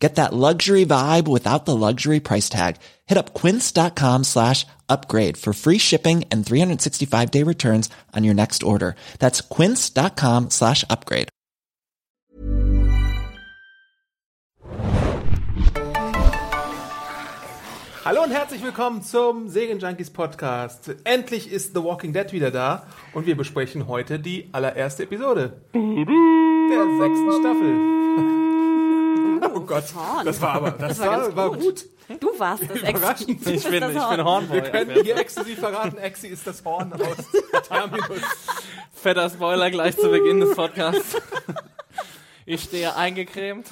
Get that luxury vibe without the luxury price tag. Hit up quince.com slash upgrade for free shipping and 365 day returns on your next order. That's quince.com slash upgrade. Hallo und herzlich willkommen zum Serienjunkies Podcast. Endlich ist The Walking Dead wieder da und wir besprechen heute die allererste Episode der sechsten Staffel. Oh Gott, das war aber, das, Das war war, war gut. gut. Du warst das Überraschend. Exi. Ich bin, das ich Horn. bin Hornboy. Wir können hier exklusiv verraten, Exi ist das Horn aus Terminus. Fetter Spoiler gleich zu Beginn des Podcasts. Ich stehe eingecremt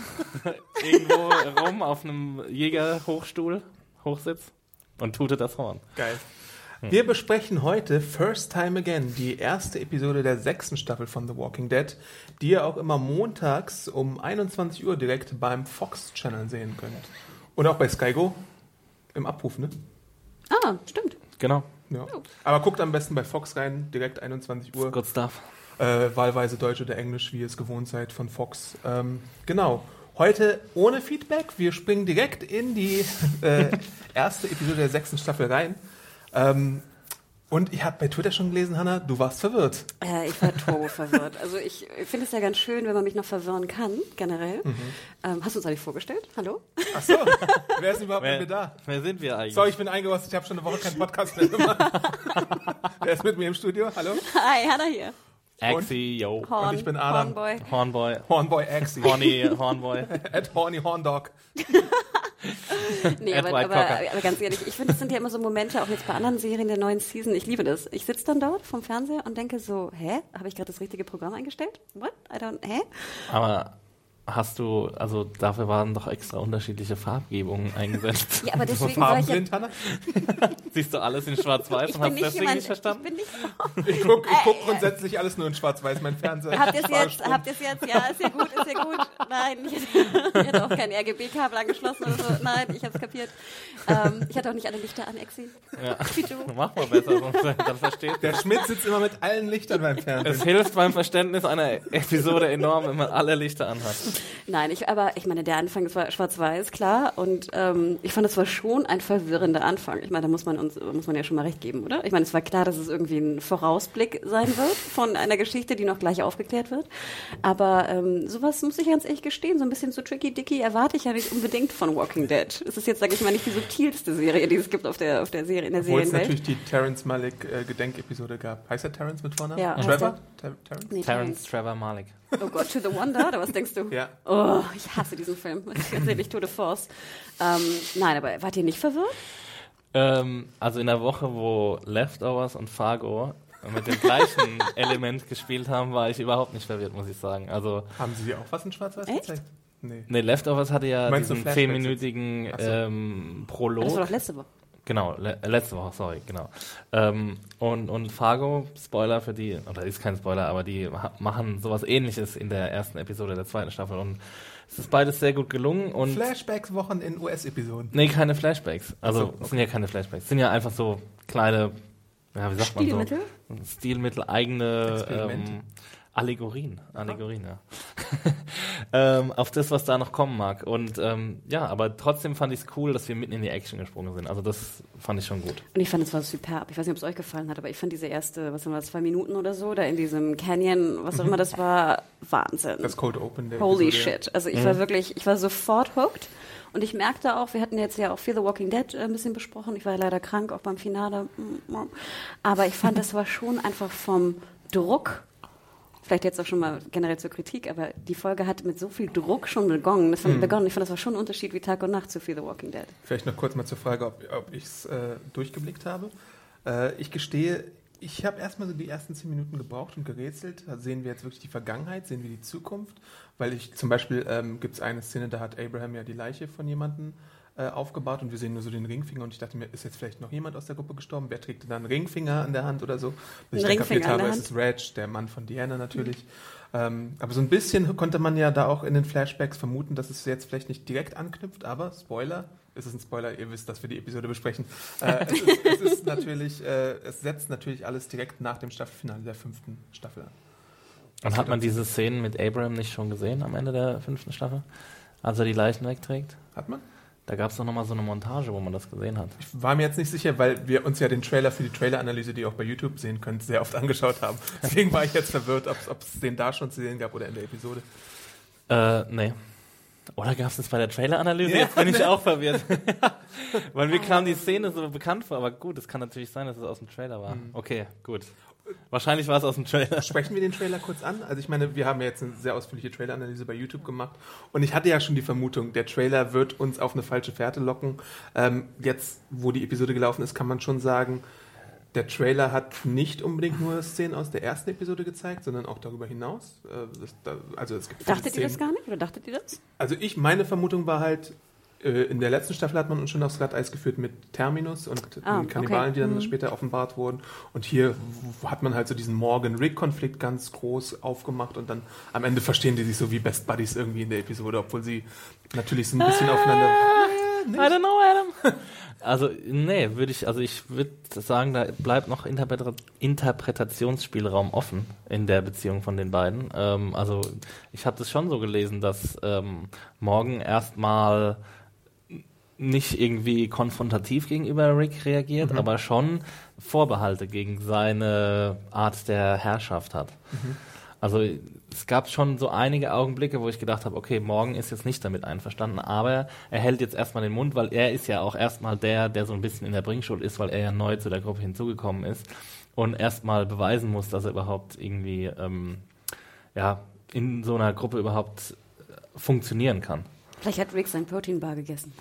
irgendwo rum auf einem Jägerhochstuhl, Hochsitz und tute das Horn. Geil. Wir besprechen heute First Time Again, die erste Episode der sechsten Staffel von The Walking Dead, die ihr auch immer montags um 21 Uhr direkt beim Fox Channel sehen könnt. Und auch bei Skygo im Abruf, ne? Ah, stimmt. Genau. Ja. Aber guckt am besten bei Fox rein, direkt 21 Uhr. Good stuff. Äh, wahlweise Deutsch oder Englisch, wie ihr es gewohnt seid von Fox. Ähm, genau. Heute ohne Feedback. Wir springen direkt in die äh, erste Episode der sechsten Staffel rein. Ähm, und ich habe bei Twitter schon gelesen, Hanna, du warst verwirrt. Äh, ich war turbo verwirrt. Also ich finde es ja ganz schön, wenn man mich noch verwirren kann, generell. Mhm. Ähm, hast du uns eigentlich vorgestellt? Hallo? Ach so, wer ist denn überhaupt mit mir da? wer sind wir eigentlich? Sorry, ich bin eingerostet, ich habe schon eine Woche keinen Podcast mehr gemacht. wer ist mit mir im Studio? Hallo? Hi, Hannah hier. Axie, yo. Horn, Und ich bin Adam. Hornboy. Hornboy. Hornboy Axie. Horny Hornboy. At Horny Horndog. Nee, Ed aber, aber, aber ganz ehrlich, ich finde, das sind ja immer so Momente, auch jetzt bei anderen Serien der neuen Season. Ich liebe das. Ich sitze dann dort vom Fernseher und denke so, hä? Habe ich gerade das richtige Programm eingestellt? What? I don't, hä? Aber hast du, also dafür waren doch extra unterschiedliche Farbgebungen eingesetzt. Ja, aber deswegen war ich ja Farbenblind, Hanna? Siehst du alles in schwarz-weiß Ich und bin hast nicht deswegen jemand, nicht verstanden? Ich bin nicht, Ich gucke ich guck grundsätzlich alles nur in schwarz-weiß, mein Fernseher. Habt ihr es jetzt? Habt ihr es jetzt? Ja, ist ja gut, ist ja gut. Nein, ich hatte, auch kein RGB-Kabel angeschlossen oder so. Nein, ich habe es kapiert. Ähm, ich hatte auch nicht alle Lichter an, Exi. Ja. Wie du. Mach mal besser, sonst dann versteht Der Schmidt sitzt immer mit allen Lichtern beim Es Fernsehen. hilft beim Verständnis einer Episode enorm, wenn man alle Lichter anhat. Nein, ich, aber ich meine, der Anfang war schwarz-weiß, klar. Und ähm, ich fand, es war schon ein verwirrender Anfang. Ich meine, da muss man uns, muss man ja schon mal recht geben, oder? Ich meine, es war klar, dass es irgendwie ein Vorausblick sein wird von einer Geschichte, die noch gleich aufgeklärt wird. Aber ähm, sowas muss ich ganz ehrlich gestehen, so ein bisschen so tricky dicky erwarte ich ja nicht unbedingt von Walking Dead. Es ist jetzt, sage ich mal, nicht die subtilste Serie, die es gibt auf der, auf der Serie, in der Obwohl es Serienwelt. natürlich die Terrence Malick äh, Gedenkepisode gab. Heißt er Terrence mit Vornamen? Ja, Trevor? Ter Terrence? Nee, Terence Trevor Malik. Oh Gott, To the Wonder, oder was denkst du? Ja. Oh, ich hasse diesen Film. Ganz ehrlich, Tour de Force. Ähm, nein, aber wart ihr nicht verwirrt? Ähm, also in der Woche, wo Leftovers und Fargo mit dem gleichen Element gespielt haben, war ich überhaupt nicht verwirrt, muss ich sagen. Also, Haben sie auch was in schwarz-weiß gezeigt? Nee. ne, Leftovers hatte ja Meinst diesen zehnminütigen so. ähm, Prolog. Das war doch letzte Woche. Genau, le letzte Woche, sorry, genau. Ähm, und, und Fargo, Spoiler für die, oder ist kein Spoiler, aber die machen sowas ähnliches in der ersten Episode der zweiten Staffel und es ist beides sehr gut gelungen und. Flashbacks-Wochen in US-Episoden. Nee, keine Flashbacks. Also, so, es okay. sind ja keine Flashbacks. Es sind ja einfach so kleine, ja, wie sagt Stilmittel? man so? Stilmittel, eigene Experimente. ähm, Allegorien. Allegorien, ja. ähm, auf das, was da noch kommen mag. Und ähm, ja, aber trotzdem fand ich es cool, dass wir mitten in die Action gesprungen sind. Also, das fand ich schon gut. Und ich fand, es war superb. Ich weiß nicht, ob es euch gefallen hat, aber ich fand diese erste, was haben wir, zwei Minuten oder so, da in diesem Canyon, was auch immer das war, Wahnsinn. Das Cold Open der Holy Episode. shit. Also ich war wirklich, ich war sofort hooked. Und ich merkte auch, wir hatten jetzt ja auch Fear the Walking Dead äh, ein bisschen besprochen. Ich war ja leider krank, auch beim Finale. Aber ich fand, das war schon einfach vom Druck, vielleicht jetzt auch schon mal generell zur Kritik, aber die Folge hat mit so viel Druck schon begonnen. Das fand, begonnen. Ich fand, das war schon ein Unterschied wie Tag und Nacht zu Fear the Walking Dead. Vielleicht noch kurz mal zur Frage, ob, ob ich es äh, durchgeblickt habe. Äh, ich gestehe, ich habe erstmal so die ersten zehn Minuten gebraucht und gerätselt. Da sehen wir jetzt wirklich die Vergangenheit, sehen wir die Zukunft. Weil ich zum Beispiel ähm, gibt es eine Szene, da hat Abraham ja die Leiche von jemandem äh, aufgebaut und wir sehen nur so den Ringfinger und ich dachte mir, ist jetzt vielleicht noch jemand aus der Gruppe gestorben? Wer trägt denn da einen Ringfinger an der Hand oder so? Bis ich dann kapiert habe, es ist Reg, der Mann von Diana natürlich. Ähm, aber so ein bisschen konnte man ja da auch in den Flashbacks vermuten, dass es jetzt vielleicht nicht direkt anknüpft, aber Spoiler, es ist ein Spoiler, ihr wisst, dass wir die Episode besprechen. Äh, es, ist, es ist natürlich, äh, es setzt natürlich alles direkt nach dem Staffelfinale der fünften Staffel an. Und hat man diese Szenen mit Abraham nicht schon gesehen am Ende der fünften Staffel? Als er die Leichen wegträgt? Hat man? Da gab es doch nochmal so eine Montage, wo man das gesehen hat. Ich war mir jetzt nicht sicher, weil wir uns ja den Trailer für die Trailer-Analyse, die ihr auch bei YouTube sehen könnt, sehr oft angeschaut haben. Deswegen war ich jetzt verwirrt, ob es den da schon zu sehen gab oder in der Episode. Äh, nee. Oder gab es das bei der Trailer-Analyse? Ja, Jetzt bin ich auch verwirrt. Weil mir kam die Szene so bekannt vor, aber gut, es kann natürlich sein, dass es aus dem Trailer war. Okay, gut. Wahrscheinlich war es aus dem Trailer. Sprechen wir den Trailer kurz an? Also ich meine, wir haben ja jetzt eine sehr ausführliche Trailer-Analyse bei YouTube gemacht und ich hatte ja schon die Vermutung, der Trailer wird uns auf eine falsche Fährte locken. Ähm, jetzt, wo die Episode gelaufen ist, kann man schon sagen, der Trailer hat nicht unbedingt nur Szenen aus der ersten Episode gezeigt, sondern auch darüber hinaus. Äh, das, da, also es gibt Dachtet ihr das Szenen- gar nicht? Oder dachtet ihr das? Also ich, meine Vermutung war halt, in der letzten Staffel hat man uns schon aufs Glatteis geführt mit Terminus und Ah, den Kannibalen, okay. die dann Mhm. später offenbart wurden. Und hier hat man halt so diesen Morgan-Rick-Konflikt ganz groß aufgemacht und dann am Ende verstehen die sich so wie Best Buddies irgendwie in der Episode, obwohl sie natürlich so ein bisschen aufeinander... I don't know, Adam. Also, nee, würde ich, also ich würde sagen, da bleibt noch Interpreta Interpretationsspielraum offen in der Beziehung von den beiden. Ähm, also, ich habe das schon so gelesen, dass ähm, Morgan erstmal nicht irgendwie konfrontativ gegenüber Rick reagiert, aber schon Vorbehalte gegen seine Art der Herrschaft hat. Also es gab schon so einige Augenblicke, wo ich gedacht habe, okay, morgen ist jetzt nicht damit einverstanden, aber er hält jetzt erstmal den Mund, weil er ist ja auch erstmal der, der so ein bisschen in der Bringschuld ist, weil er ja neu zu der Gruppe hinzugekommen ist und erstmal beweisen muss, dass er überhaupt irgendwie ähm, ja, in so einer Gruppe überhaupt äh, funktionieren kann. Vielleicht hat Rick sein Proteinbar gegessen.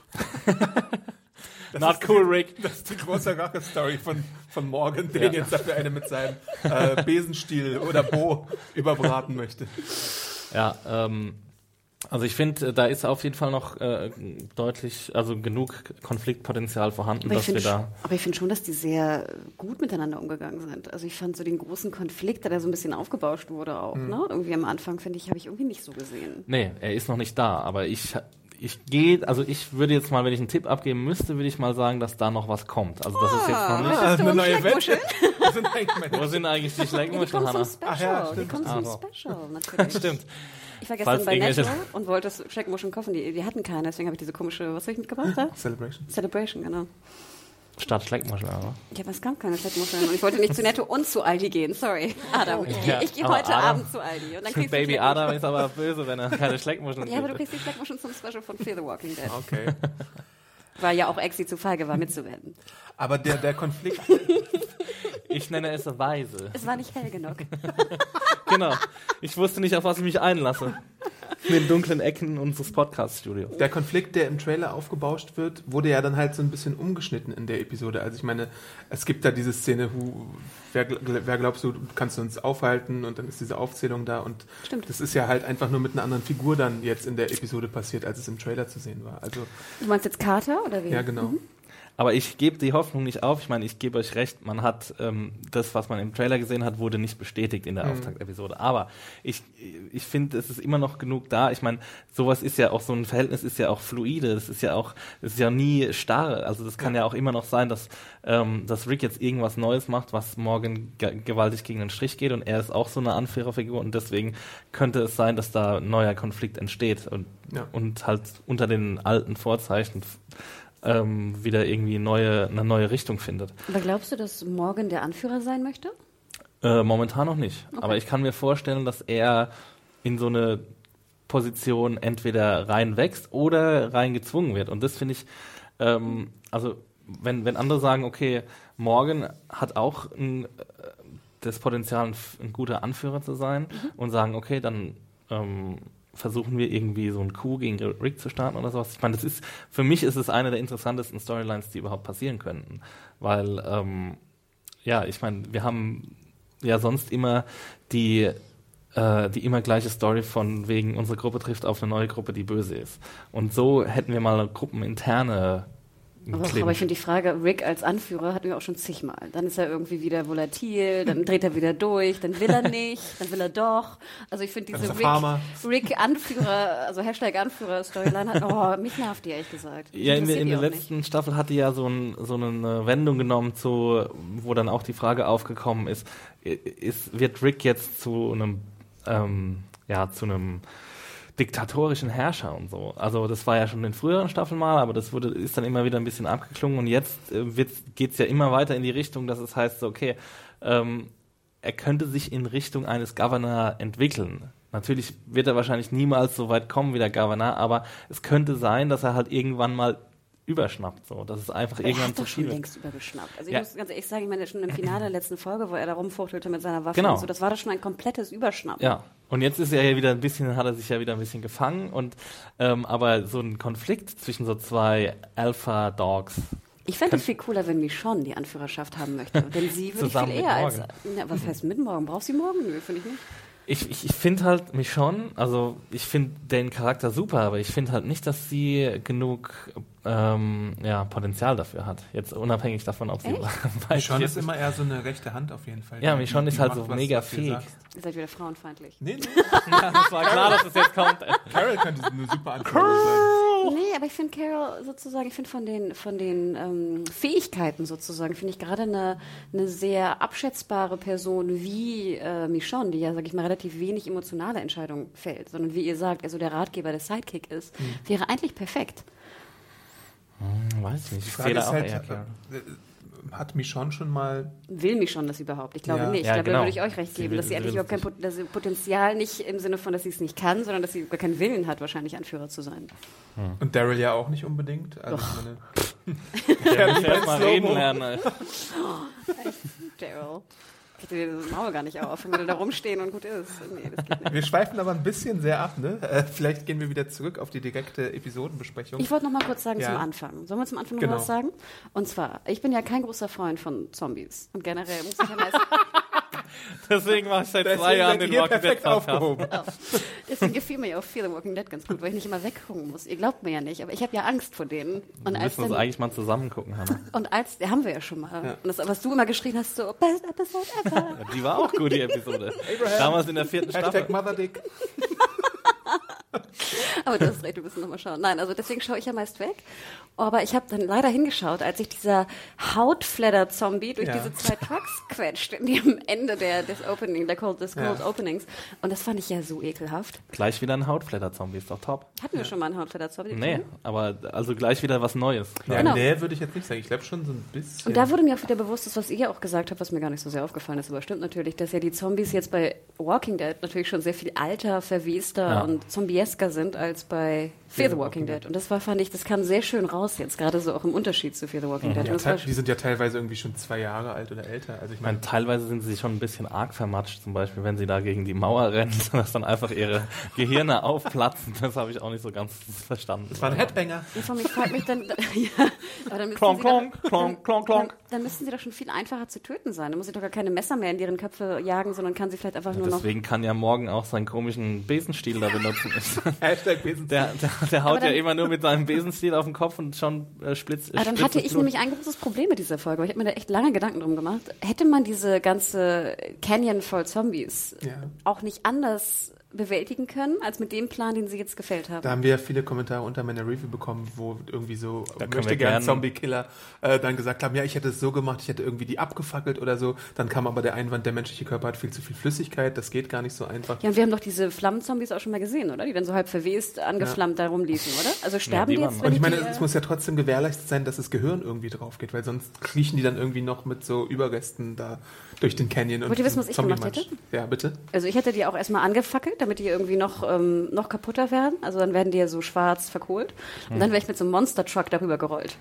Not cool, Rick. Das ist die große Rache-Story von, von Morgan, den jetzt dafür eine mit seinem äh, Besenstiel oder Bo überbraten möchte. Ja, ähm, also ich finde, da ist auf jeden Fall noch äh, deutlich, also genug Konfliktpotenzial vorhanden, Aber ich dass wir finde da. aber ich finde schon, dass die sehr gut miteinander umgegangen sind. Also ich fand so den großen Konflikt, der da so ein bisschen aufgebauscht wurde auch. Mhm. Ne? Irgendwie am Anfang, finde ich, habe ich irgendwie nicht so gesehen. Nee, er ist noch nicht da, aber ich, ich gehe, also ich würde jetzt mal, wenn ich einen Tipp abgeben müsste, würde ich mal sagen, dass da noch was kommt. Also das ist jetzt noch nicht. Ah, eine neue Wette. Wo sind eigentlich die die Schleckmuscheln, kommen zum Hanna? Special. Ach ja, die stimmt. kommen zum. Special, natürlich. Stimmt. Ich war gestern bei Netto und wollte das Schleckmuscheln kaufen. Die, die hatten keine, deswegen habe ich diese komische, was habe ich mitgebracht da? Celebration. Celebration, genau. Statt Schleckmuscheln, aber. Ja, aber es gab keine Schleckmuscheln. Und ich wollte nicht zu Netto und zu Aldi gehen. Sorry. Adam, ich, Ja, ich gehe heute Adam- Abend zu Aldi. Und dann kriegst du Baby. Adam ist aber böse, wenn er keine Schleckmuscheln Ja, aber du kriegt. kriegst die Schleckmuscheln zum Special von Fear the Walking Dead. Okay. Weil ja auch Exi zu feige war, mitzuwerden. Aber der, der Konflikt, Ich nenne es Weise. Es war nicht hell genug. Genau. Ich wusste nicht, auf was ich mich einlasse. In den dunklen Ecken unseres Podcast-Studios. der Konflikt, der im Trailer aufgebauscht wird, wurde ja dann halt so ein bisschen umgeschnitten in der Episode. Also ich meine, es gibt da diese Szene, wo, wer, wer glaubst du, kannst du uns aufhalten und dann ist diese Aufzählung da und Stimmt. das ist ja halt einfach nur mit einer anderen Figur dann jetzt in der Episode passiert, als es im Trailer zu sehen war. Also Du meinst jetzt Carter oder wie? ja genau. Aber ich gebe die Hoffnung nicht auf. Ich meine, ich gebe euch recht, man hat ähm, das, was man im Trailer gesehen hat, wurde nicht bestätigt in der Auftaktepisode. Aber ich, ich finde, es ist immer noch genug da. Ich meine, sowas ist ja auch so ein Verhältnis ist ja auch fluide. Das ist ja auch, das ist ja nie starr. Also das kann ja, auch immer noch sein, dass, ähm, dass Rick jetzt irgendwas Neues macht, was morgen ge gewaltig gegen den Strich geht und er ist auch so eine Anführerfigur und deswegen könnte es sein, dass da neuer Konflikt entsteht und, Ja. und halt unter den alten Vorzeichen ähm, wieder irgendwie neue, eine neue Richtung findet. Aber glaubst du, dass Morgan der Anführer sein möchte? Äh, momentan noch nicht. Aber ich kann mir vorstellen, dass er in so eine Position entweder reinwächst oder reingezwungen wird. Und das finde ich, ähm, also wenn, wenn andere sagen, okay, Morgan hat auch ein, äh, das Potenzial, ein, ein guter Anführer zu sein und sagen, okay, dann ähm, versuchen wir irgendwie so einen Coup gegen Rick zu starten oder sowas. Ich meine, das ist, für mich ist es eine der interessantesten Storylines, die überhaupt passieren könnten. Weil, ähm, ja, ich meine, wir haben ja sonst immer die äh, die immer gleiche Story von wegen unsere Gruppe trifft auf eine neue Gruppe, die böse ist. Und so hätten wir mal eine gruppeninterne Aber, Clinch. aber ich finde die Frage, Rick als Anführer hatten wir auch schon zigmal. Dann ist er irgendwie wieder volatil, dann dreht er wieder durch, dann will er nicht, dann will er doch. Also ich finde diese er Farmer. Rick, also Hashtag Anführer Storyline hat, oh, mich nervt die ehrlich gesagt. Ja, in, in der auch nicht. letzten Staffel hat die ja so, ein, so eine Wendung genommen, zu, wo dann auch die Frage aufgekommen ist, ist wird Rick jetzt zu einem, ähm, ja, zu einem diktatorischen Herrscher und so. Also das war ja schon in früheren Staffeln mal, aber das wurde, ist dann immer wieder ein bisschen abgeklungen und jetzt äh, geht es ja immer weiter in die Richtung, dass es heißt, okay, ähm, er könnte sich in Richtung eines Governor entwickeln. Natürlich wird er wahrscheinlich niemals so weit kommen wie der Governor, aber es könnte sein, dass er halt irgendwann mal überschnappt, so, dass es einfach Er irgendwann hat zu doch schon viel wird. längst übergeschnappt. Also ich Ja. muss ganz ehrlich sagen, ich meine, schon im Finale der letzten Folge, wo er da rumfuchtelte mit seiner Waffe Genau. und so, das war doch schon ein komplettes Überschnappen. Ja, und jetzt ist er ja wieder ein bisschen, hat er sich ja wieder ein bisschen gefangen und ähm, aber so ein Konflikt zwischen so zwei Alpha-Dogs. Ich fände es viel cooler, wenn Michonne die Anführerschaft haben möchte. Denn sie würde ich viel eher als. Ja, was heißt mit morgen? Brauchst du sie morgen? Nö, finde ich nicht. Ich, ich, ich finde halt mich schon, also ich finde den Charakter super, aber ich finde halt nicht, dass sie genug ähm, ja, Potenzial dafür hat. Jetzt unabhängig davon, ob sie Schon ist immer eher so eine rechte Hand auf jeden Fall. Ja, Michonne die ist halt macht so mega fähig. Ihr seid wieder frauenfeindlich. Nee, nee. Ja, das war klar, dass es jetzt kommt. Carol könnte eine super Anführerin sein. Nee, aber ich finde Carol sozusagen, ich finde von den, von den ähm, Fähigkeiten sozusagen, finde ich gerade eine, eine sehr abschätzbare Person wie äh, Michonne, die ja, sag ich mal, relativ wenig emotionale Entscheidungen fällt, sondern wie ihr sagt, also der Ratgeber, der Sidekick ist, wäre eigentlich perfekt. Hm, Weiß ich nicht. Die Ich Frage ist auch halt, hat Michonne schon mal Will Michonne das überhaupt? Ich glaube Ja. nicht. Ja, ich glaube, genau. da würde ich euch recht Sie geben, will- dass sie eigentlich überhaupt kein Pot sie Potenzial nicht im Sinne von, dass sie es nicht kann, sondern dass sie gar keinen Willen hat, wahrscheinlich Anführer zu sein. und Daryl ja auch nicht unbedingt. Also ich meine, Ja, ich erst mal reden lernen. Daryl. Ich hätte dir das Maul gar nicht auf, wenn wir da rumstehen und gut ist. Nee, wir schweifen aber ein bisschen sehr ab, ne? Äh, vielleicht gehen wir wieder zurück auf die direkte Episodenbesprechung. Ich wollte noch mal kurz sagen Ja. zum Anfang. Sollen wir zum Anfang noch Genau. was sagen? Und zwar, ich bin ja kein großer Freund von Zombies. Und generell muss ich ja meist, Deswegen mache ich seit Deswegen zwei Jahren den Walking Dead aufgehoben. deswegen gefiel mir ja auch the Walking Dead ganz gut, weil ich nicht immer weggucken muss. Ihr glaubt mir ja nicht, aber ich habe ja Angst vor denen. Und Wir als müssen uns dann, eigentlich mal zusammen gucken, Hannah. und als, der haben wir ja schon mal. Und das, was du immer geschrien hast, so, best episode ever. Ja, die war auch gut, die Episode. Damals in der vierten Hashtag Staffel. Mother Dick. Aber du hast recht, wir müssen nochmal schauen. Nein, also deswegen schaue ich ja meist weg. Aber ich habe dann leider hingeschaut, als sich dieser Hautfledder-Zombie durch Ja. diese zwei Trucks quetscht, in dem Ende der, des Opening, der Cold, des Cold Ja. Openings. Und das fand ich ja so ekelhaft. Gleich wieder ein Hautflatter-Zombie, ist doch top. Hatten wir schon mal einen Hautfledder-Zombie? Nee, aber also gleich wieder was Neues. Ja, Genau. nee, würde ich jetzt nicht sagen. Ich glaube schon so ein bisschen. Und da wurde mir auch wieder bewusst, das, was ihr ja auch gesagt habt, was mir gar nicht so sehr aufgefallen ist, aber stimmt natürlich, dass ja die Zombies jetzt bei Walking Dead natürlich schon sehr viel alter, verwester Ja. und zombiesker sind als bei Fear the Walking Dead. Und das war, fand ich, das kam sehr schön raus jetzt, gerade so auch im Unterschied zu Fear the Walking Dead. ja, die sind ja teilweise irgendwie schon zwei Jahre alt oder älter. Also ich Ich meine, teilweise sind sie schon ein bisschen arg vermatscht, zum Beispiel, wenn sie da gegen die Mauer rennen, dass dann einfach ihre Gehirne aufplatzen. Das habe ich auch nicht so ganz verstanden. das war ein Headbanger. Ja, mir fragt mich dann, ja, aber dann müssen Klonk, sie klonk, doch, klonk, klonk, klonk. Dann, dann müssten sie doch schon viel einfacher zu töten sein. Da muss ich doch gar keine Messer mehr in deren Köpfe jagen, sondern kann sie vielleicht einfach nur noch. Deswegen kann ja morgen auch seinen komischen Besenstiel da benutzen. Hashtag Besen. Der, der, der haut Aber dann- ja immer nur mit seinem Besenstiel auf den Kopf und schon äh, splitzt Aber dann hatte ich Blut. nämlich ein großes Problem mit dieser Folge, weil ich habe mir da echt lange Gedanken drum gemacht. Hätte man diese ganze Canyon voll Zombies Ja. auch nicht anders bewältigen können, als mit dem Plan, den sie jetzt gefällt haben? Da haben wir ja viele Kommentare unter meiner Review bekommen, wo irgendwie so möchte gern Zombie-Killer äh, dann gesagt haben, ja, ich hätte es so gemacht, ich hätte irgendwie die abgefackelt oder so. Dann kam aber der Einwand, der menschliche Körper hat viel zu viel Flüssigkeit, das geht gar nicht so einfach. Ja, und wir haben doch diese Flammenzombies auch schon mal gesehen, oder? Die dann so halb verwest, angeflammt da rumliefen, oder? Also sterben die die waren- jetzt, Und ich meine, die, es muss ja trotzdem gewährleistet sein, dass das Gehirn irgendwie drauf geht, weil sonst kriechen die dann irgendwie noch mit so Überresten da durch den Canyon. und Wollt ihr wissen, was ich gemacht hätte? Ja, bitte. Also ich hätte die auch erstmal angefackelt, damit die irgendwie noch, ähm, noch kaputter werden. Also dann werden die ja so schwarz verkohlt. Und dann wäre ich mit so einem Monster-Truck darüber gerollt.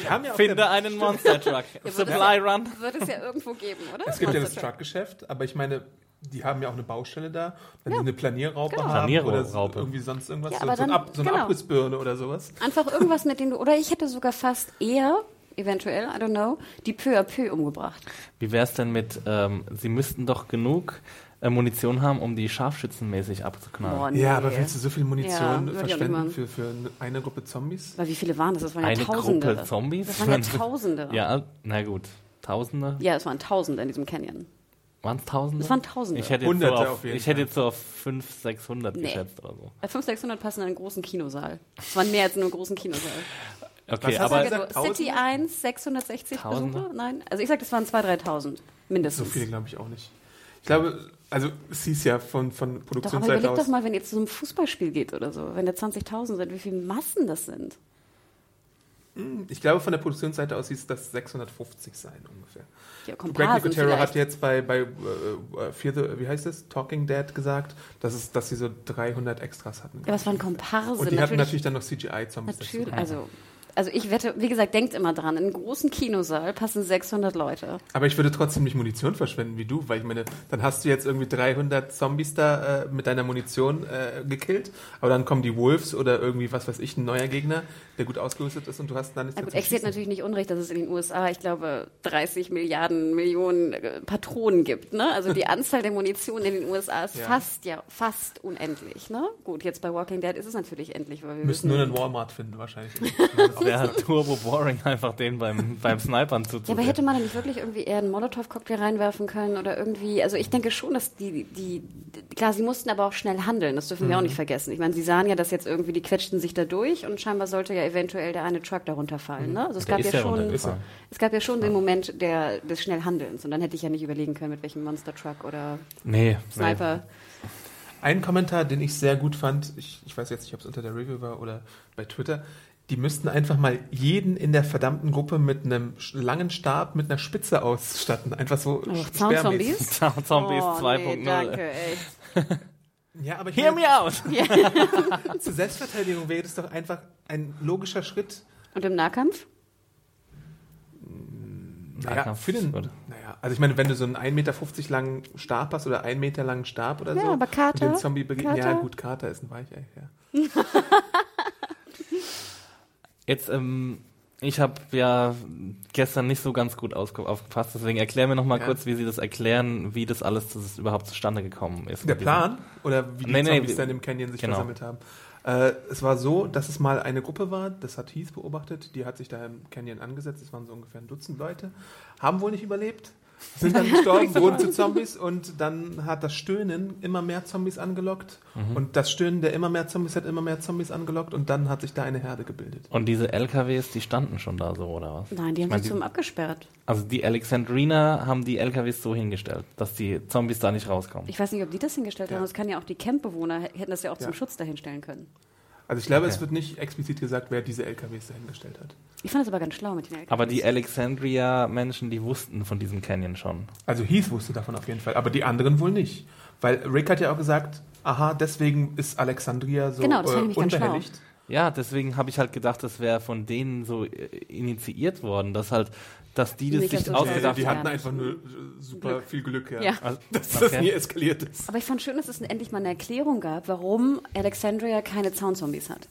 Wir haben ja Finde einen Monster Truck. wird Supply Run. Wird es ja irgendwo geben, oder? es gibt ja das. Truck-Geschäft, aber ich meine, die haben ja auch eine Baustelle da, wenn die eine Planierraupe Genau. haben oder so, Planierraupe. irgendwie sonst irgendwas, Ja, so, aber so, ein dann- Ab, so eine genau. Abrissbirne oder sowas. Einfach irgendwas, mit dem du, oder ich hätte sogar fast eher eventuell, I don't know, die peu à peu umgebracht. Wie wäre es denn mit, ähm, sie müssten doch genug äh, Munition haben, um die scharfschützenmäßig abzuknallen. Boah, nee. Ja, aber willst du so viel Ja, Munition nicht verschwenden für, für eine Gruppe Zombies? Weil wie viele waren das? Das waren ja Eine Tausende. Gruppe Zombies? Das waren ja Tausende. Ja, na gut. Tausende? Ja, es waren Tausende in diesem Canyon. Waren es Tausende? Es waren Tausende. Ich hätte jetzt, so Hunderte auf, auf jeden ich hätte jetzt so auf 500, 600 Nee. geschätzt oder so. Bei 500, 600 passen in einen großen Kinosaal. Es waren mehr als in einem großen Kinosaal. Okay, aber gesagt? Also City Tausende? 1, 660 Tausende? Besucher? Nein. Also ich sag, das waren 2.000, 3.000. So Mindestens. viele glaube ich auch nicht. Ich glaube, also es hieß ja von, von Doch, aber Produktionsseite überleg aus. doch mal, wenn ihr zu so einem Fußballspiel geht oder so, wenn da 20.000 sind, wie viele Massen das sind. Ich glaube, von der Produktionsseite aus hieß das 650 sein ungefähr. Ja, Greg Nicotero hat jetzt bei, bei Fear the, wie heißt es, Talking Dead gesagt, dass, es, dass sie so 300 Extras hatten. Ja, aber es waren Komparsen. Und die hatten natürlich dann noch CGI-Zombies Natürlich, also, also ich wette, wie gesagt, denkt immer dran, in einem großen Kinosaal passen 600 Leute. Aber ich würde trotzdem nicht Munition verschwenden wie du, weil ich meine, dann hast du jetzt irgendwie 300 Zombies da äh, mit deiner Munition äh, gekillt, aber dann kommen die Wolves oder irgendwie, was weiß ich, ein neuer Gegner, der gut ausgerüstet ist und du hast dann nichts mehr gut, zum Ex hat Schießen. natürlich nicht unrecht, dass es in den USA, ich glaube, 30 Milliarden Millionen äh, Patronen gibt. Ne? Also die Anzahl der Munition in den USA ist Ja. fast ja fast unendlich. Ne? Gut, jetzt bei Walking Dead ist es natürlich endlich, weil wir müssen nur einen Walmart finden wahrscheinlich. wäre halt turbo boring, einfach den beim, beim Snipern Ja, zuzusehen. aber hätte man nicht wirklich irgendwie eher einen Molotow-Cocktail reinwerfen können oder irgendwie, also ich denke schon, dass die, die, klar, sie mussten aber auch schnell handeln, das dürfen wir auch Mhm. nicht vergessen. Ich meine, sie sahen ja, dass jetzt irgendwie, die quetschten sich da durch und scheinbar sollte ja eventuell der eine Truck darunter fallen, ne? Also es Der gab ja ja schon, es gab ja schon den Moment der, des Schnellhandelns und dann hätte ich ja nicht überlegen können, mit welchem Monster-Truck oder Nee, Sniper. Ein Kommentar, den ich sehr gut fand, ich, ich weiß jetzt nicht, ob es unter der Review war oder bei Twitter, die müssten einfach mal jeden in der verdammten Gruppe mit einem langen Stab mit einer Spitze ausstatten. Einfach so Ach, sperrmäßig. Zaunzombies? Zombies oh, 2.0. Nee, danke, echt. Ja, aber Hear me out! zur Selbstverteidigung wäre das doch einfach ein logischer Schritt. Und im Nahkampf? Naja, Nahkampf für den, naja, also ich meine, wenn du so einen 1,50 Meter langen Stab hast oder 1 Meter langen Stab oder Ja, so. aber Kater? Zombie begegnen, ja Kater? gut, Kater ist ein Weichei, ja. Jetzt, ähm, ich habe ja gestern nicht so ganz gut aufgepasst, deswegen erklär mir noch mal Ja. kurz, wie Sie das erklären, wie das alles das überhaupt zustande gekommen ist. Der Plan oder wie die Nee, nee, Zombies wie- dann im Canyon sich genau. versammelt haben. Äh, es war so, dass es mal eine Gruppe war, das hat Heath beobachtet, die hat sich da im Canyon angesetzt, es waren so ungefähr ein Dutzend Leute, haben wohl nicht überlebt, sind dann gestorben, wurden zu Zombies und dann hat das Stöhnen immer mehr Zombies angelockt Mhm. und das Stöhnen der immer mehr Zombies hat immer mehr Zombies angelockt und dann hat sich da eine Herde gebildet. Und diese LKWs, die standen schon da so, oder was? Nein, die haben Ich mein, sich zum abgesperrt. Also die Alexandriner haben die LKWs so hingestellt, dass die Zombies da nicht rauskommen. Ich weiß nicht, ob die das hingestellt Ja. haben. Das kann ja auch die Campbewohner hätten das ja auch Ja. zum Schutz dahinstellen können. Also ich glaube, Okay. es wird nicht explizit gesagt, wer diese LKWs dahingestellt hat. Ich fand das aber ganz schlau mit den LKWs. Aber die Alexandria-Menschen, die wussten von diesem Canyon schon. Also Heath wusste davon auf jeden Fall, aber die anderen wohl nicht. Weil Rick hat ja auch gesagt, aha, deswegen ist Alexandria so Genau, das fand ich äh, nämlich ganz schlau. unbehelligt. Ja, deswegen habe ich halt gedacht, das wäre von denen so äh, initiiert worden, dass halt, dass die das Nicht sich so ausgedacht die Ja. hatten einfach nur super Glück. viel Glück, ja. Ja. Also, Dass das okay. nie eskaliert ist. Aber ich fand schön, dass es endlich mal eine Erklärung gab, warum Alexandria keine Zaunzombies hat.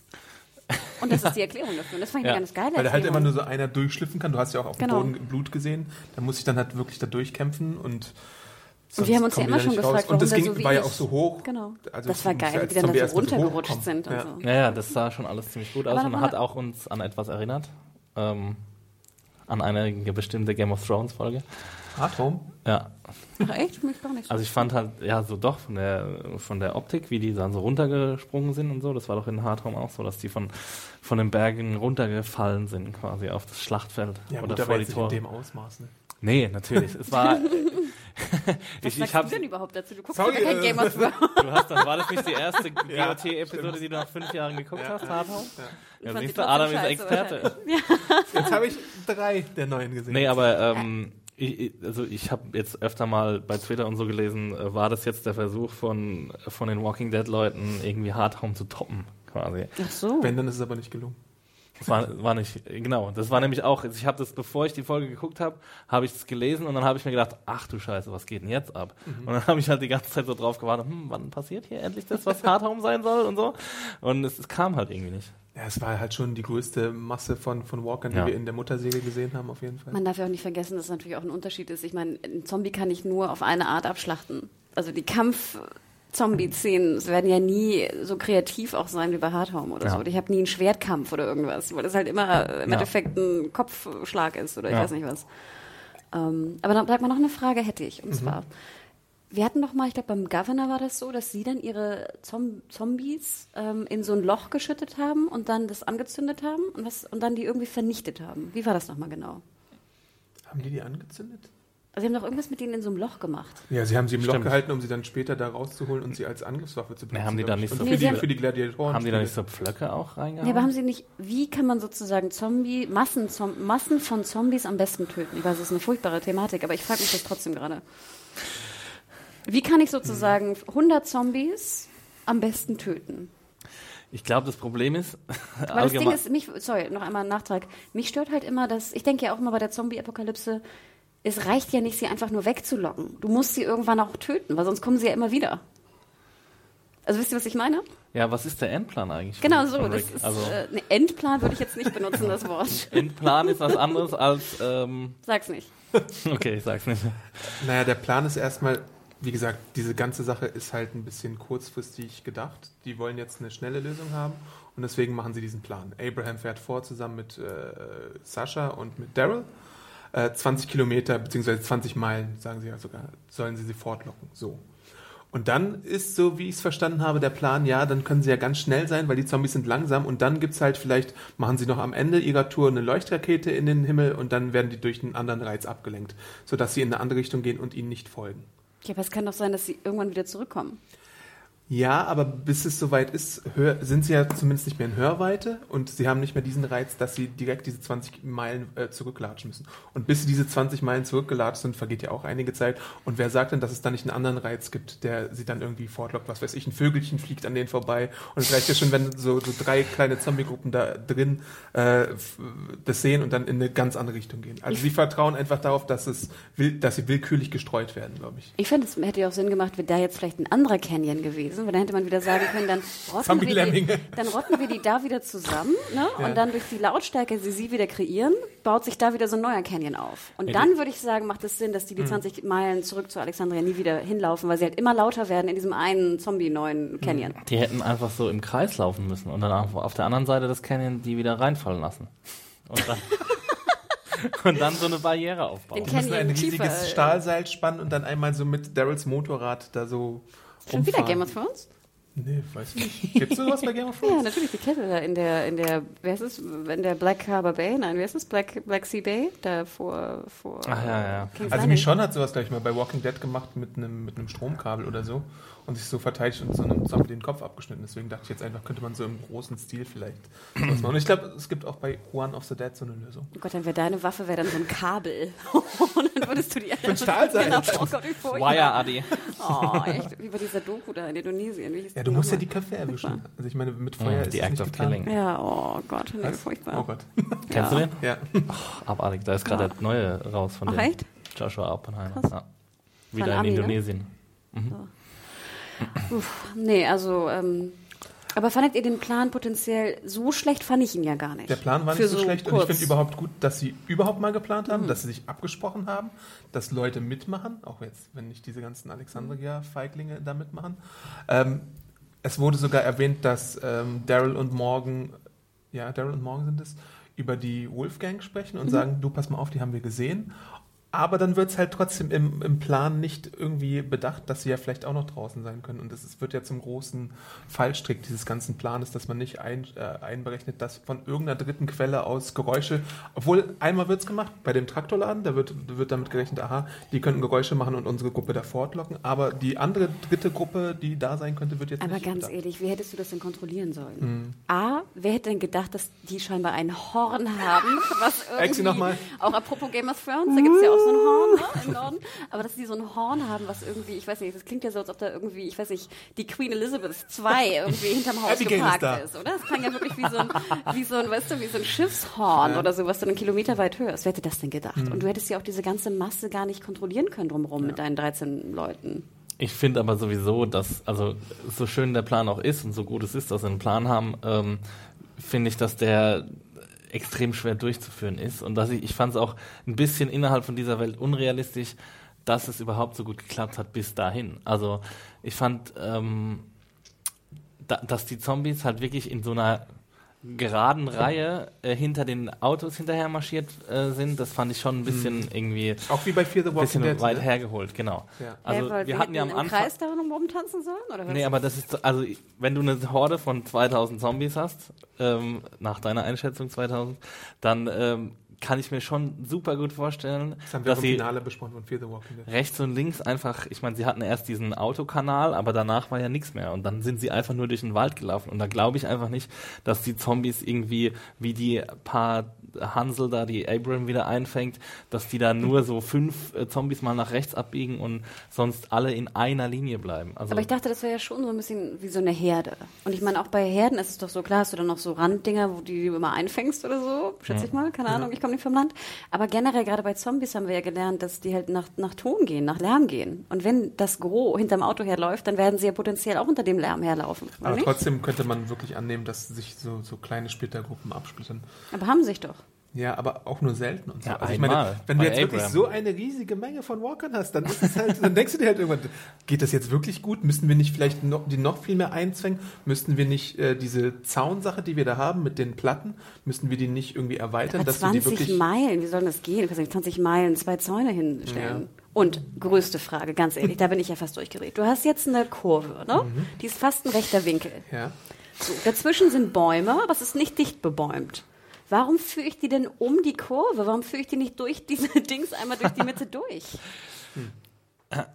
Und das ist die Erklärung dafür. Und das fand ich Ja. eine ganz geile Weil da halt immer nur so einer durchschlüpfen kann. Du hast ja auch auf Genau. dem Boden Blut gesehen. Da muss ich dann halt wirklich da durchkämpfen und Und wir haben uns ja immer die schon gefragt, raus. Und warum das da ging, so war ja auch so hoch. Genau. Also das war geil, ja wie die dann da so runtergerutscht sind und Ja. so. Ja, ja, das sah schon alles ziemlich gut aus und hat auch uns an etwas erinnert. Ähm, an eine bestimmte Game of Thrones Folge. Hard Home. Ja, Ach echt? Mich gar nicht so. also ich fand halt, ja, so doch von der, von der Optik, wie die dann so runtergesprungen sind und so. Das war doch in Hard Home auch so, dass die von, von den Bergen runtergefallen sind, quasi auf das Schlachtfeld Ja, oder gut, aber vor die jetzt nicht in dem Ausmaß. Ne? Nee, natürlich. Es war. Was ich, ich sagst hab, du denn überhaupt dazu? Du guckst Sorry, ja kein äh, Game of Thrones. du hast dann, war das nicht die erste Ja, GOT-Episode, stimmt. die du nach fünf Jahren geguckt hast, Hard Home? Ja, fand siehst sie du, Adam ist Experte. Jetzt habe ich drei der neuen gesehen. Nee, aber ähm, ich, also ich habe jetzt öfter mal bei Twitter und so gelesen, äh, war das jetzt der Versuch von, von den Walking Dead Leuten, irgendwie Hard Home zu toppen, quasi. Ach so. Wenn, dann ist es aber nicht gelungen. Das war, war nicht, genau, das war nämlich auch, ich habe das, bevor ich die Folge geguckt habe, habe ich das gelesen und dann habe ich mir gedacht, ach du Scheiße, was geht denn jetzt ab? Und dann habe ich halt die ganze Zeit so drauf gewartet, hm, wann passiert hier endlich das, was Hard Home sein soll und so. Und es, es kam halt irgendwie nicht. Ja, es war halt schon die größte Masse von, von Walkern, die Ja. wir in der Mutterserie gesehen haben, auf jeden Fall. Man darf ja auch nicht vergessen, dass es natürlich auch ein Unterschied ist. Ich meine, ein Zombie kann ich nur auf eine Art abschlachten. Also die Kampf-Zombie-Szenen werden ja nie so kreativ auch sein wie bei Hardhome oder Ja. so. Oder ich habe nie einen Schwertkampf oder irgendwas, weil das halt immer im Ja. Endeffekt ein Kopfschlag ist oder ich Ja. weiß nicht was. Ähm, aber dann bleibt mal noch eine Frage hätte ich. Und Mhm. zwar, wir hatten doch mal, ich glaube beim Governor war das so, dass sie dann ihre Zom Zombies ähm, in so ein Loch geschüttet haben und dann das angezündet haben und, was, und dann die irgendwie vernichtet haben. Wie war das nochmal genau? Haben die die angezündet? Also sie haben doch irgendwas mit denen in so einem Loch gemacht. Ja, sie haben sie im Loch Stimmt. gehalten, um sie dann später da rauszuholen und sie als Angriffswaffe zu benutzen. haben die da ich. nicht so für, die, für die Gladiatoren. Haben die da nicht so Pflöcke auch reingehauen? Ja, aber haben sie nicht, wie kann man sozusagen Zombie, Massen, Zom Massen von Zombies am besten töten? Ich weiß, das ist eine furchtbare Thematik, aber ich frage mich das trotzdem gerade. Wie kann ich sozusagen 100 Zombies am besten töten? Ich glaube, das Problem ist, Weil das Ding ist, mich, sorry, noch einmal ein Nachtrag. Mich stört halt immer, dass, ich denke ja auch immer bei der Zombie-Apokalypse, es reicht ja nicht, sie einfach nur wegzulocken. Du musst sie irgendwann auch töten, weil sonst kommen sie ja immer wieder. Also wisst ihr, was ich meine? ja, was ist der Endplan eigentlich? Genau so. Das ist, also, äh, ne, Endplan würde ich jetzt nicht benutzen, das Wort. Endplan ist was anderes als, ähm, Sag's nicht. okay, ich sag's nicht. Naja, der Plan ist erstmal, wie gesagt, diese ganze Sache ist halt ein bisschen kurzfristig gedacht. Die wollen jetzt eine schnelle Lösung haben und deswegen machen sie diesen Plan. Abraham fährt vor zusammen mit äh, Sascha und mit Daryl. Äh, 20 Kilometer bzw. 20 Meilen, sagen sie ja sogar, sollen sie sie fortlocken. So. Und dann ist, so wie ich es verstanden habe, der Plan, ja, dann können sie ja ganz schnell sein, weil die Zombies sind langsam und dann gibt's halt vielleicht, machen sie noch am Ende ihrer Tour eine Leuchtrakete in den Himmel und dann werden die durch einen anderen Reiz abgelenkt, sodass sie in eine andere Richtung gehen und ihnen nicht folgen. Ja, aber es kann doch sein, dass sie irgendwann wieder zurückkommen. Ja, aber bis es soweit ist, sind sie ja zumindest nicht mehr in Hörweite und sie haben nicht mehr diesen Reiz, dass sie direkt diese 20 Meilen äh, zurücklatschen müssen. Und bis sie diese 20 Meilen zurückgelatscht sind, vergeht ja auch einige Zeit. Und wer sagt denn, dass es da nicht einen anderen Reiz gibt, der sie dann irgendwie fortlockt? Was weiß ich, ein Vögelchen fliegt an denen vorbei. Und es reicht ja schon, wenn so, so drei kleine Zombie-Gruppen da drin äh, das sehen und dann in eine ganz andere Richtung gehen. Also sie vertrauen einfach darauf, dass, es will, dass sie willkürlich gestreut werden, glaube ich. Ich finde, es hätte ja auch Sinn gemacht, wäre da jetzt vielleicht ein anderer Canyon gewesen, weil dann hätte man wieder sagen können, dann rotten, wir die, dann rotten wir die da wieder zusammen ne? Ja. und dann durch die Lautstärke, die sie wieder kreieren, baut sich da wieder so ein neuer Canyon auf. Und Ja, dann würde ich sagen, macht es Sinn, dass die die Hm. 20 Meilen zurück zu Alexandria nie wieder hinlaufen, weil sie halt immer lauter werden in diesem einen Zombie-neuen Canyon. Die hätten einfach so im Kreis laufen müssen und dann auf, der anderen Seite des Canyon die wieder reinfallen lassen. Und dann, und dann so eine Barriere aufbauen. Den Die müssen ein riesiges äh, Stahlseil spannen und dann einmal so mit Daryls Motorrad da so. Schon wieder. Game of Thrones? Nee, weiß ich nicht. Gibt's sowas bei Game of Ja, Thrones? natürlich, die Kette da in der, in der, wer ist es, in der Black Harbor Bay? Nein, wer ist es? Black, Black Sea Bay? Da vor, vor. Ach, ja, ja. King's Also. Michonne hat sowas gleich mal bei Walking Dead gemacht mit einem, mit einem Stromkabel oder so und sich so verteidigt und so einem Zombie den Kopf abgeschnitten. Deswegen dachte ich jetzt einfach, könnte man so im großen Stil vielleicht was machen. Und ich glaube, es gibt auch bei One of the Dead so eine Lösung. Oh Gott, dann wäre deine Waffe wäre dann so ein Kabel. Und dann würdest du die ein Stahlseil. Genau, oh Gott, wie furchtbar. Wire Adi. Oh, echt. Wie bei dieser Doku da in Indonesien. Ja, du musst ja die? Köpfe erwischen. Also ich meine, mit Feuer Mm, ist the es act nicht of getan. killing. Ja, oh Gott, nee, furchtbar. Oh Gott. Kennst du den? Ja. Abartig, da ist gerade Ja. der neue raus von Ach, dem. echt? Joshua Oppenheimer. Ja. Wieder in Ami, ne? Indonesien. Uff, nee, also, ähm, aber fandet ihr den Plan potenziell so schlecht? Fand ich ihn ja gar nicht. Der Plan war nicht so, schlecht und kurz. ich finde überhaupt gut, dass sie überhaupt mal geplant Mhm. haben, dass sie sich abgesprochen haben, dass Leute mitmachen, auch jetzt, wenn nicht diese ganzen Alexandria-Feiglinge da mitmachen. Ähm, es wurde sogar erwähnt, dass ähm, Daryl und Morgan, ja, Daryl und Morgan sind es, über die Wolfgang sprechen Mhm. und sagen, du pass mal auf, die haben wir gesehen. Aber dann wird es halt trotzdem im, im Plan nicht irgendwie bedacht, dass sie ja vielleicht auch noch draußen sein können. Und das ist, wird ja zum großen Fallstrick dieses ganzen Planes, dass man nicht ein, äh, einberechnet, dass von irgendeiner dritten Quelle aus Geräusche, obwohl einmal wird es gemacht, bei dem Traktorladen, da wird, wird damit gerechnet, aha, die könnten Geräusche machen und unsere Gruppe da fortlocken. Aber die andere dritte Gruppe, die da sein könnte, wird jetzt Aber nicht ganz bedacht. ehrlich, wie hättest du das denn kontrollieren sollen? Mhm. A, wer hätte denn gedacht, dass die scheinbar ein Horn haben, was irgendwie, nochmal. auch apropos Game of Thrones, da gibt es ja auch so ein Horn ne, im Norden, aber dass die so ein Horn haben, was irgendwie, ich weiß nicht, das klingt ja so, als ob da irgendwie, ich weiß nicht, die Queen Elizabeth II irgendwie hinterm Haus Abigail ist geparkt da. ist, oder? Das klang ja wirklich wie so ein, wie so ein, weißt du, wie so ein Schiffshorn oder so, was du einen Kilometer weit hörst. Wer hätte das denn gedacht? Mhm. Und du hättest ja auch diese ganze Masse gar nicht kontrollieren können drumherum mit deinen 13 Leuten. Ich finde aber sowieso, dass, also so schön der Plan auch ist und so gut es ist, dass sie einen Plan haben, ähm, finde ich, dass der extrem schwer durchzuführen ist und dass ich, ich fand es auch ein bisschen innerhalb von dieser Welt unrealistisch, dass es überhaupt so gut geklappt hat bis dahin. Also ich fand, ähm, da, dass die Zombies halt wirklich in so einer geraden Reihe äh, hinter den Autos hinterher marschiert äh, sind, das fand ich schon ein bisschen Mhm. irgendwie Auch wie bei Fear the ein Walking bisschen Dead. weit ne? hergeholt, genau. Ja. Also weil wir hatten ja am Anfang Kreis darum rumtanzen sollen? Oder was? Nee, aber das ist, also wenn du eine Horde von 2000 Zombies hast, ähm, nach deiner Einschätzung 2000, dann ähm, kann ich mir schon super gut vorstellen, Das haben wir dass im sie Finale besprochen von Fear the Walking Dead. rechts und links einfach, ich meine, sie hatten erst diesen Autokanal, aber danach war ja nichts mehr und dann sind sie einfach nur durch den Wald gelaufen und da glaube ich einfach nicht, dass die Zombies irgendwie wie die paar Hansel da, die Abram wieder einfängt, dass die da nur so fünf äh, Zombies mal nach rechts abbiegen und sonst alle in einer Linie bleiben. Also Aber ich dachte, das wäre ja schon so ein bisschen wie so eine Herde. Und ich meine, auch bei Herden ist es doch so, klar hast du dann noch so Randdinger, wo die du immer einfängst oder so, schätze ich mal, keine Ahnung, ich komme nicht vom Land. Aber generell, gerade bei Zombies haben wir ja gelernt, dass die halt nach, nach Ton gehen, nach Lärm gehen. Und wenn das Gros hinterm Auto herläuft, dann werden sie ja potenziell auch unter dem Lärm herlaufen. Aber nicht? trotzdem könnte man wirklich annehmen, dass sich so, so kleine Splittergruppen absplittern. Aber haben sich doch. Ja, aber auch nur selten und so. Ja, also ich einmal meine, wenn du jetzt wirklich Abraham. so eine riesige Menge von Walkern hast, dann ist es halt, dann denkst du dir halt irgendwann, geht das jetzt wirklich gut? Müssten wir nicht vielleicht noch, die noch viel mehr einzwängen? Müssten wir nicht äh, diese Zaunsache, die wir da haben mit den Platten, müssten wir die nicht irgendwie erweitern, Aber dass wir die 20 wirklich Meilen, wie soll das gehen? Du kannst nicht 20 Meilen zwei Zäune hinstellen. Ja. Und größte Frage, ganz ehrlich, da bin ich ja fast durchgedreht. Du hast jetzt eine Kurve, ne? Mhm. Die ist fast ein rechter Winkel. ja, So, dazwischen sind Bäume, aber es ist nicht dicht bebäumt. Warum führe ich die denn um die Kurve? Warum führe ich die nicht durch diese Dings einmal durch die Mitte durch?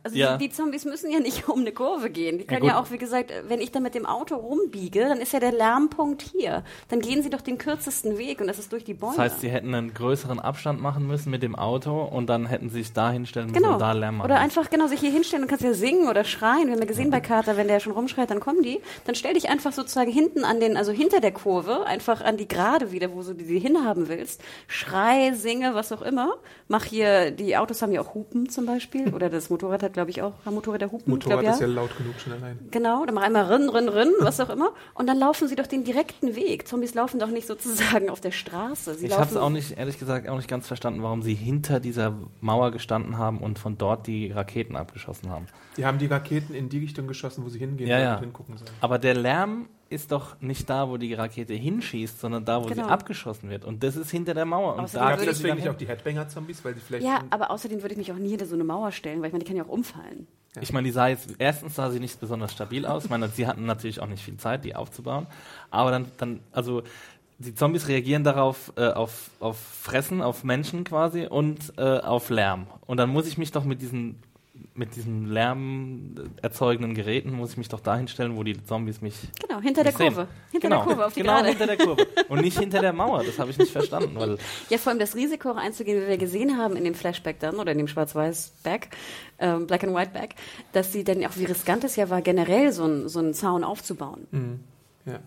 Also Ja. die, die Zombies müssen ja nicht um eine Kurve gehen. Die können gut. ja, auch, wie gesagt, wenn ich dann mit dem Auto rumbiege, dann ist ja der Lärmpunkt hier. Dann gehen sie doch den kürzesten Weg und das ist durch die Bäume. Das heißt, sie hätten einen größeren Abstand machen müssen mit dem Auto und dann hätten sie sich da hinstellen müssen Genau. und da Lärm machen. Oder einfach genau sich hier hinstellen und kannst ja singen oder schreien. Wir haben ja gesehen bei Carter, wenn der schon rumschreit, dann kommen die. Dann stell dich einfach sozusagen hinten an den, also hinter der Kurve, einfach an die Gerade wieder, wo du die, die hinhaben willst. Schrei, singe, was auch immer. Mach hier, die Autos haben ja auch Hupen zum Beispiel. Oder das Motorrad hat, glaube ich, auch, haben Motorräder Hupen? Motorrad glaub, ist ja laut genug schon allein. Genau, dann mach einmal Rinn, Rinn, Rinn, was auch immer. Und dann laufen sie doch den direkten Weg. Zombies laufen doch nicht sozusagen auf der Straße. Sie ich habe es auch nicht, ehrlich gesagt, auch nicht ganz verstanden, warum sie hinter dieser Mauer gestanden haben und von dort die Raketen abgeschossen haben. Die haben die Raketen in die Richtung geschossen, wo sie hingehen Ja, ja. und hingucken sollen. Aber der Lärm ist doch nicht da, wo die Rakete hinschießt, sondern da, wo Genau. sie abgeschossen wird. Und das ist hinter der Mauer. Und Außerdem da Gab es deswegen nicht auch die Headbanger-Zombies, weil die vielleicht... Ja, aber außerdem würde ich mich auch nie hinter so eine Mauer stellen, weil ich meine, die kann ja auch umfallen. Ich meine, die sah jetzt, erstens sah sie nicht besonders stabil aus. Ich meine, sie hatten natürlich auch nicht viel Zeit, die aufzubauen. Aber dann, dann also die Zombies reagieren darauf, äh, auf, auf Fressen, auf Menschen quasi und äh, auf Lärm. Und dann muss ich mich doch mit diesen mit diesen Lärm erzeugenden Geräten muss ich mich doch dahin stellen, wo die Zombies mich Genau, hinter der nicht sehen. Kurve. Hinter genau, der Kurve, auf die genau Gerade. hinter der Kurve und nicht hinter der Mauer. Das habe ich nicht verstanden, weil Ja, vor allem das Risiko auch einzugehen, wie wir gesehen haben in dem Flashback dann oder in dem Schwarz-Weiß-Back, ähm, Black and White Back, dass sie dann auch, wie riskant es ja war, generell so, ein, so einen Zaun aufzubauen. Mhm. Ja.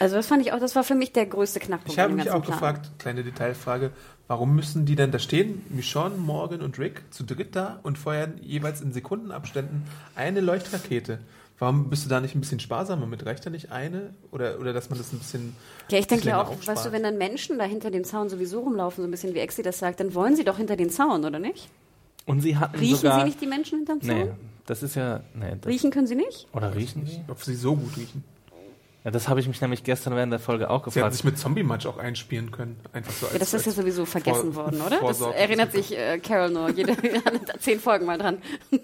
Also das fand ich auch, das war für mich der größte Knackpunkt. Ich habe mich auch Plan. gefragt, kleine Detailfrage, warum müssen die denn da stehen, Michonne, Morgan und Rick, zu dritt da und feuern jeweils in Sekundenabständen eine Leuchtrakete? Warum bist du da nicht ein bisschen sparsamer mit? Reicht da nicht eine? Oder, oder dass man das ein bisschen. Ja, ich denke ja auch, aufspart? weißt du, wenn dann Menschen da hinter dem Zaun sowieso rumlaufen, so ein bisschen wie Exi das sagt, dann wollen sie doch hinter den Zaun, oder nicht? und sie hatten Riechen sogar sie nicht die Menschen hinterm Zaun? Nee, das ist ja nee, das, Riechen können sie nicht? oder riechen sie? Ob sie so gut riechen. Ja, das habe ich mich nämlich gestern während der Folge auch Sie hätten gefragt. sich mit Zombie-Match auch einspielen können. Einfach so als, Ja, das ist ja sowieso vergessen Vor- worden, oder? Das erinnert sich äh, Carol nur jede zehn Folgen mal dran.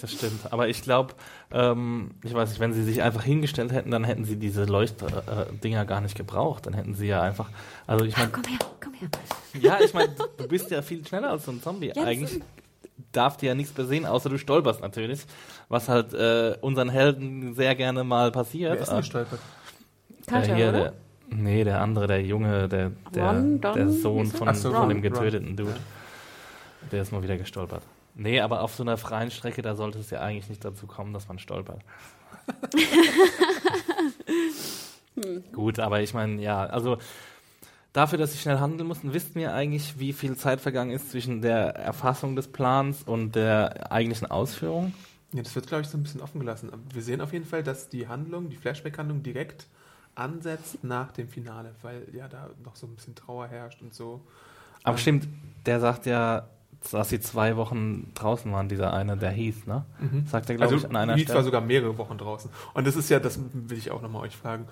Das stimmt. Aber ich glaube, ähm, ich weiß nicht, wenn sie sich einfach hingestellt hätten, dann hätten sie diese Leuchtdinger äh, gar nicht gebraucht. Dann hätten sie ja einfach. Also ich meine, Komm her, komm her. ja, ich meine, du bist ja viel schneller als so ein Zombie. Ja, das Eigentlich darf dir ja nichts mehr sehen, außer du stolperst natürlich. Was halt äh, unseren Helden sehr gerne mal passiert. Wer ist denn gestolpert? Carter, der hier, oder? der, nee, der andere, der Junge, der, der, Ron, Don, der Sohn von, so, von Ron, dem Ron. getöteten Dude. Der ist mal wieder gestolpert. Nee, aber auf so einer freien Strecke, da sollte es ja eigentlich nicht dazu kommen, dass man stolpert. Gut, aber ich meine, ja, also dafür, dass sie schnell handeln mussten, wissten wir eigentlich, wie viel Zeit vergangen ist zwischen der Erfassung des Plans und der eigentlichen Ausführung. Ja, das wird, glaube ich, so ein bisschen offen gelassen. Aber wir sehen auf jeden Fall, dass die Handlung, die Flashback-Handlung direkt ansetzt nach dem Finale, weil ja da noch so ein bisschen Trauer herrscht und so. Aber stimmt, der sagt ja, dass sie zwei Wochen draußen waren, dieser eine, der hieß, ne? Sagt er, glaube Also ich, an einer Heath war Stelle. sogar mehrere Wochen draußen. Und das ist ja, das will ich auch nochmal euch fragen.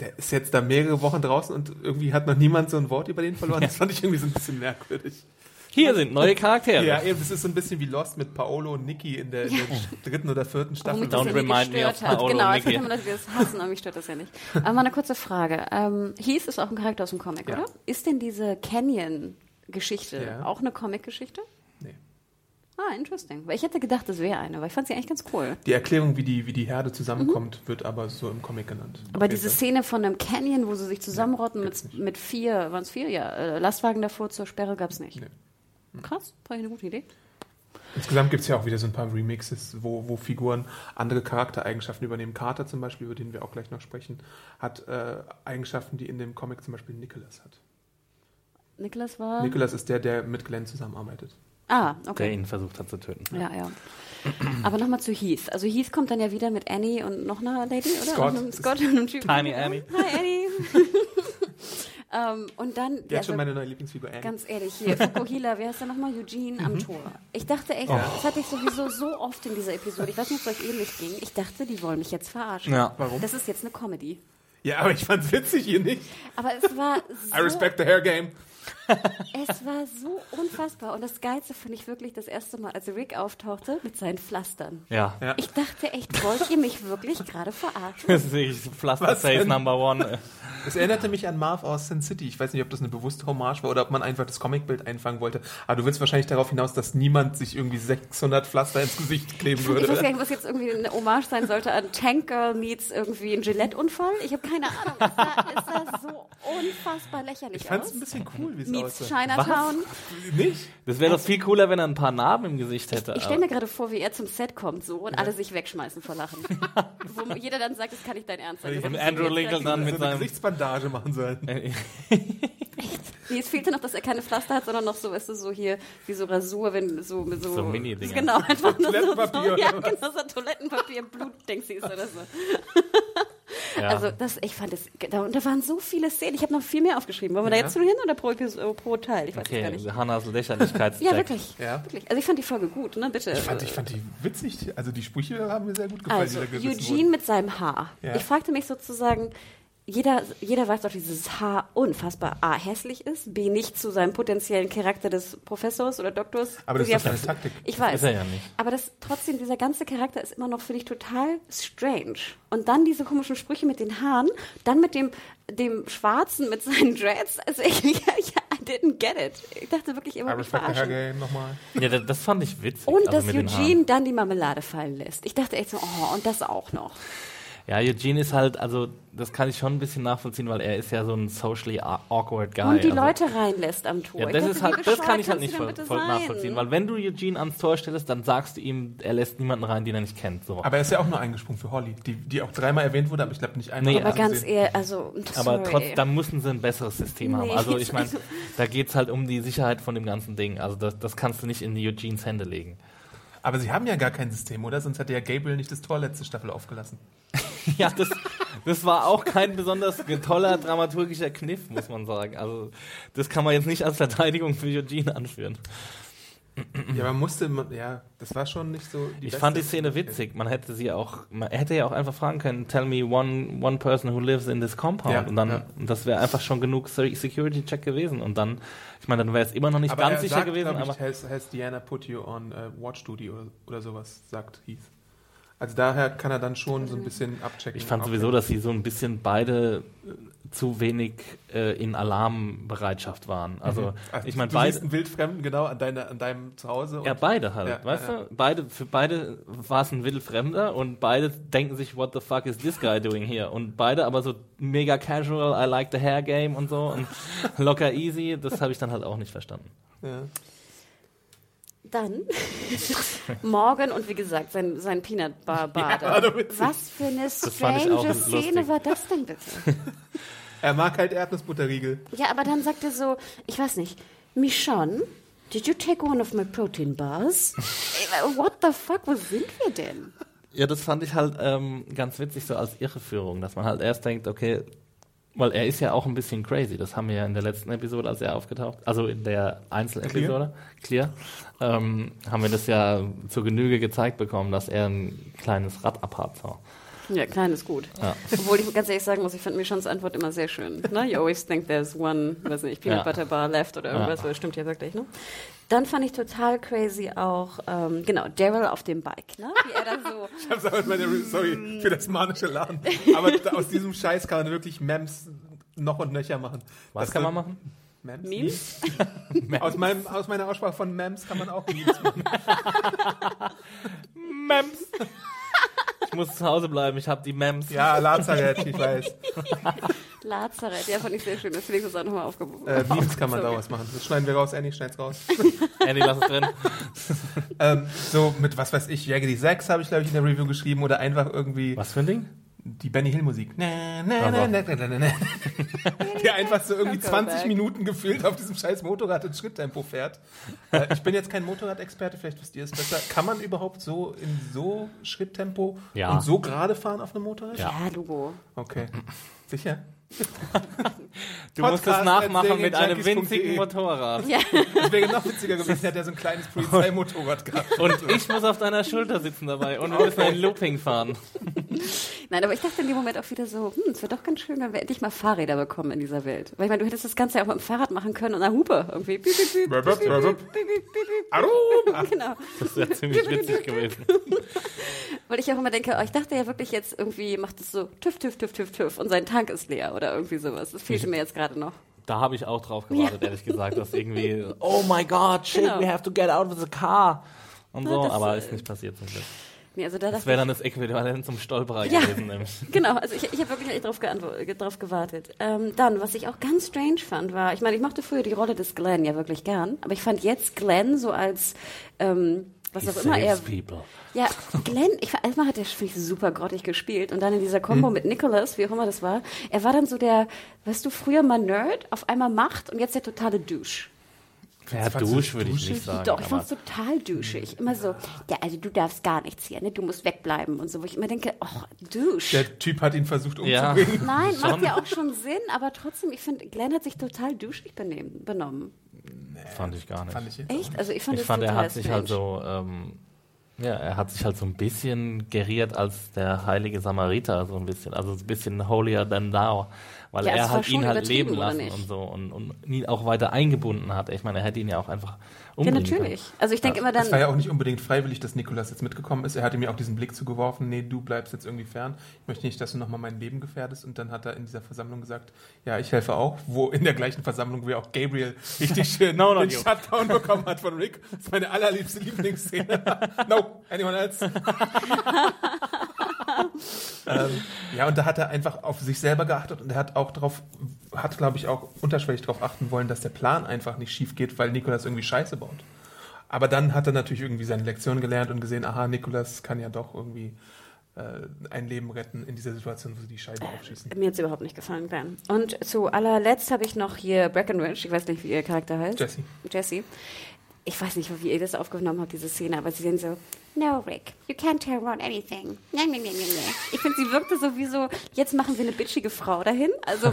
Der ist jetzt da mehrere Wochen draußen und irgendwie hat noch niemand so ein Wort über den verloren. Das fand ich irgendwie so ein bisschen merkwürdig. Hier sind neue Charaktere. Ja, eben, das ist so ein bisschen wie Lost mit Paolo und Nikki in der, in der dritten oder vierten Staffel. Don't ja remind me of. Paolo Genau, und jetzt könnte Nicky. man das das hassen, aber mich stört das ja nicht. Aber mal eine kurze Frage. Ähm, Heath ist auch ein Charakter aus dem Comic, Ja. oder? Ist denn diese Canyon-Geschichte Ja. auch eine Comic-Geschichte? Nee. Ah, interesting. Weil ich hätte gedacht, das wäre eine, weil ich fand sie eigentlich ganz cool. Die Erklärung, wie die, wie die Herde zusammenkommt, wird aber so im Comic genannt. Mhm. Aber diese Fall. Szene von einem Canyon, wo sie sich zusammenrotten gibt's mit, nicht. mit vier, waren es vier? Ja, äh, Lastwagen davor zur Sperre gab es nicht. Nee. Krass, fand ich eine gute Idee. Insgesamt gibt es ja auch wieder so ein paar Remixes, wo, wo Figuren andere Charaktereigenschaften übernehmen. Carter zum Beispiel, über den wir auch gleich noch sprechen, hat äh, Eigenschaften, die in dem Comic zum Beispiel Nicholas hat. Nicholas war. Nicholas ist der, der mit Glenn zusammenarbeitet. Ah, Der okay. ihn versucht hat zu töten. Ja, ja. Aber nochmal zu Heath. Also Heath kommt dann ja wieder mit Annie und noch einer Lady, oder? Scott. Und einem Scott und einem Typen. Tiny Annie. Hi Annie. ähm, und dann, Der ja, hat schon so- meine neue Lieblingsfigur Annie. ganz ehrlich, hier, Fukuhila, wie heißt der nochmal? Eugene Mhm. am Tor. Ich dachte echt, das hatte ich sowieso so oft in dieser Episode. Ich weiß nicht, ob es euch ähnlich ging. Ich dachte, die wollen mich jetzt verarschen. Ja. Warum? Das ist jetzt eine Comedy. Ja, aber ich fand's witzig hier nicht. Aber es war so I respect the hair game. Es war so unfassbar. Und das Geilste fand ich wirklich das erste Mal, als Rick auftauchte mit seinen Pflastern. Ja. Ja. Ich dachte echt, wollt ihr mich wirklich gerade verarschen? Das ist wirklich Pflaster Was Face denn? Number One. Es erinnerte mich an Marv aus Sin City. Ich weiß nicht, ob das eine bewusste Hommage war oder ob man einfach das Comicbild einfangen wollte. Aber du willst wahrscheinlich darauf hinaus, dass niemand sich irgendwie 600 Pflaster ins Gesicht kleben Ich würde. weiß gar nicht, was jetzt irgendwie eine Hommage sein sollte an Tank Girl meets irgendwie ein Gillette-Unfall. Ich habe keine Ahnung. Es sah, es sah so unfassbar lächerlich Ich fand's aus. ein bisschen cool, wie es Meets aussah. Chinatown. Nicht? Das wäre doch viel cooler, wenn er ein paar Narben im Gesicht hätte. Ich stelle mir gerade vor, wie er zum Set kommt so und alle sich wegschmeißen vor Lachen. Wo jeder dann sagt, das kann nicht dein Ernst sein. Und Andrew Lincoln dann mit eine seinem. Gesichtsbandage machen sollen. Nee, es fehlte noch, dass er keine Pflaster hat, sondern noch so, weißt du, so hier, wie so Rasur, wenn so so. So Mini-Dinger. Genau, einfach nur so, Toilettenpapier so, ja, genau, so Toilettenpapier, Blutdingsies oder so. Ja. Also, das, ich fand es, da, und da waren so viele Szenen. Ich habe noch viel mehr aufgeschrieben. Wollen wir da Ja. jetzt nur hin oder pro, Episode, pro Teil? Ich weiß es gar okay, nicht. Hannas Lächerlichkeitscheck. Ja, wirklich. Ja. wirklich. Also, ich fand die Folge gut, ne, bitte. Ich fand, ich fand die witzig. Also die Sprüche haben mir sehr gut gefallen, Also, da Eugene wurden. mit seinem Haar. Ja. Ich fragte mich sozusagen, jeder, jeder weiß doch, dieses Haar unfassbar A, hässlich ist, B, nicht zu seinem potenziellen Charakter des Professors oder Doktors. Aber das ist Ja, seine Taktik. Ich weiß. Ist er ja nicht. Aber das, trotzdem, dieser ganze Charakter ist immer noch, finde ich, total strange. Und dann diese komischen Sprüche mit den Haaren, dann mit dem, dem Schwarzen mit seinen Dreads. Also ich, ich, I didn't get it. Ich dachte wirklich, ihr I wollt mich respect the hair verarschen. game nochmal. Ja, das, das fand ich witzig. Und also dass. Eugene dann die Marmelade fallen lässt. Ich dachte echt so, oh, und das auch noch. Ja, Eugene ist halt, also das kann ich schon ein bisschen nachvollziehen, weil er ist ja so ein socially awkward guy. Und die also, Leute reinlässt am Tor. Ja, das ist halt, das kann ich halt nicht voll, voll nachvollziehen, weil wenn du Eugene ans Tor stellst, dann sagst du ihm, er lässt niemanden rein, den er nicht kennt. So. Aber er ist ja auch nur eingesprungen für Holly, die, die auch dreimal erwähnt wurde, aber ich glaube nicht einmal. Nee, Aber ganz gesehen. ehrlich, also, Aber sorry. trotzdem, da müssen sie ein besseres System haben. Nee. Also ich meine, da geht's halt um die Sicherheit von dem ganzen Ding. Also das, das kannst du nicht in Eugenes Hände legen. Aber sie haben ja gar kein System, oder? Sonst hätte ja Gabriel nicht das Tor letzte Staffel aufgelassen. Ja, das, das war auch kein besonders toller dramaturgischer Kniff, muss man sagen. Also das kann man jetzt nicht als Verteidigung für Eugene anführen. Ja, man musste, man, ja, das war schon nicht so. Ich fand die Szene witzig. Man hätte sie auch, man hätte ja auch einfach fragen können, tell me one, one person who lives in this compound. Ja, und dann, ja. das wäre einfach schon genug Security Check gewesen. Und dann, ich meine, dann wäre es immer noch nicht Aber ganz er sicher sagt, gewesen, aber. ich, has, has Diana put you on uh, Watch Duty oder, oder sowas, sagt Heath. Also daher kann er dann schon so ein bisschen abchecken. Ich fand sowieso, dass sie so ein bisschen beide zu wenig äh, in Alarmbereitschaft waren. Also, Also, ich meine, beide. einen Wildfremden genau an, deine, an deinem Zuhause. und- Ja, beide halt, Ja, weißt ja, du? Beide, für beide war es ein Wildfremder und beide denken sich, what the fuck is this guy doing here? Und beide aber so mega casual, I like the hair game und so und locker easy, das habe ich dann halt auch nicht verstanden. ja. Dann Morgan und wie gesagt, sein, sein Peanut Bar Bade. witzig. Was für eine strange lustig. Szene war das denn bitte? Er mag halt Erdnussbutterriegel. Ja, aber dann sagt er so, ich weiß nicht, Michonne, did you take one of my protein bars? Ey, What the fuck, wo sind wir denn? Ja, das fand ich halt ähm, ganz witzig, so als Irreführung, dass man halt erst denkt, okay, weil er ist ja auch ein bisschen crazy. Das haben wir ja in der letzten Episode, als er aufgetaucht, also in der Einzelepisode, Clear, ähm, haben wir das ja zur Genüge gezeigt bekommen, dass er ein kleines Rad abhat. So. Ja, klein ist gut. Ja. Obwohl ich ganz ehrlich sagen muss, ich fand Michons Antwort immer sehr schön. Ne? You always think there's one, weiß nicht, Peanut Ja. Butter Bar left oder irgendwas, Ja. aber das stimmt ja wirklich, ne? Dann fand ich total crazy auch, ähm, genau, Daryl auf dem Bike, ne? Wie er da so, Ich hab's aber in meiner sorry für das manische Lachen. Aber aus diesem Scheiß kann man wirklich Mems noch und nöcher machen. Was Das kann man machen? Mems? Memes? Aus, meinem, aus meiner Aussprache von Mems kann man auch Memes machen. Mems. Ich muss zu Hause bleiben, ich habe die Mems. Ja, Lazarett, ich weiß. Lazarett, ja, fand ich sehr schön. Das Felix ist auch nochmal aufgebucht. Äh, Memes kann man Sorry. daraus machen. Das schneiden wir raus, Annie, schneid's raus. Andy, lass es drin. ähm, so mit, was weiß ich, Jaggedy 6 habe ich, glaube ich, in der Review geschrieben oder einfach irgendwie Was für ein Ding? Die Benny Hill Musik. Na, na, na, na, na, na, na. Der einfach so irgendwie Go 20 back. Minuten gefühlt auf diesem scheiß Motorrad in Schritttempo fährt. Äh, ich bin jetzt kein Motorradexperte, vielleicht wisst ihr es besser. Kann man überhaupt so in so Schritttempo Ja. und so gerade fahren auf einem Motorrad? Ja. Ja, Logo. Okay. Sicher? Du musst es nachmachen mit einem winzigen Motorrad. Ja, Das wäre noch witziger gewesen, hätte er so ein kleines Polizeimotorrad gehabt. Und ich muss auf deiner Schulter sitzen dabei und wir müssen ein Looping fahren. nein, aber ich dachte in dem Moment auch wieder so, hm, es wäre doch ganz schön, wenn wir endlich mal Fahrräder bekommen in dieser Welt. Weil ich meine, du hättest das Ganze ja auch mit dem Fahrrad machen können und einer Hupe irgendwie. Genau. Das wäre ziemlich witzig gewesen. Weil ich auch immer denke, oh, ich dachte ja wirklich jetzt irgendwie macht es so tüff, tüff, tüff, tüff, tüff und sein Tank ist leer oder irgendwie sowas. Das fehlte mir jetzt gerade noch. Da habe ich auch drauf gewartet, ehrlich gesagt, dass irgendwie, oh my god, shit, Genau. we have to get out of the car. Und so, das, aber äh, ist nicht passiert zum Glück. Nee, also da Das wäre dann das Äquivalent zum Stolperer Ja. gewesen, nämlich. genau, also ich, ich habe wirklich drauf, geantwo- drauf gewartet. Ähm, dann, was ich auch ganz strange fand, war, ich meine, ich mochte früher die Rolle des Glenn ja wirklich gern, aber ich fand jetzt Glenn so als, ähm, was auch immer er, people. Ja, Glenn, ich, fand- erstmal hat er finde ich, super grottig gespielt und dann in dieser Kombo mit Nicholas, wie auch immer das war, er war dann so der, weißt du, früher mal Nerd, auf einmal Macht und jetzt der totale Douche. Ja, Dusch würde ich duschig? nicht sagen. Doch, ich aber fand's total douchig. Immer so, ja, also du darfst gar nichts hier, ne? Du musst wegbleiben und so, wo ich immer denke, ach, Douche. Der Typ hat ihn versucht Ja. umzubringen. Nein, macht ja auch schon Sinn, aber trotzdem, ich finde, Glenn hat sich total douchig benehmen, benommen. Fand ich gar nicht. Fand ich. Echt? Also ich fand Ich fand, er hat sich strange. halt so, ähm, ja, er hat sich halt so ein bisschen geriert als der heilige Samariter, so ein bisschen, also ein bisschen holier than thou, weil Ja, er schon ihn halt leben lassen und so und, und ihn auch weiter eingebunden hat. Ich meine, er hätte ihn ja auch einfach Ja, umbringen natürlich. Also ich denke immer dann, Es war ja auch nicht unbedingt freiwillig, dass Nikolas jetzt mitgekommen ist. Er hat ihm ja auch diesen Blick zugeworfen, nee, du bleibst jetzt irgendwie fern. Ich möchte nicht, dass du nochmal mein Leben gefährdest. Und dann hat er in dieser Versammlung gesagt, ja, ich helfe auch. Wo in der gleichen Versammlung, ja auch Gabriel richtig schön No, not den you. Shutdown bekommen hat von Rick. Das ist meine allerliebste Lieblingsszene. no, anyone else? ähm, ja, und da hat er einfach auf sich selber geachtet und er hat auch drauf, hat, glaube ich, auch unterschwellig darauf achten wollen, dass der Plan einfach nicht schief geht, weil Nikolas irgendwie Scheiße baut. Aber dann hat er natürlich irgendwie seine Lektion gelernt und gesehen, aha, Nikolas kann ja doch irgendwie äh, ein Leben retten in dieser Situation, wo sie die Scheibe aufschießen. mir hat's überhaupt nicht gefallen, Glenn. Und zu allerletzt habe ich noch hier Breckenridge, ich weiß nicht, wie ihr Charakter heißt. Jesse. Jesse. Ich weiß nicht, wie ihr das aufgenommen habt, diese Szene, aber sie sind so, no, Rick, you can't tell Ron anything. Nee, nee, nee, nee, nee. Ich finde, sie wirkte so wie so, jetzt machen wir eine bitchige Frau dahin. Also,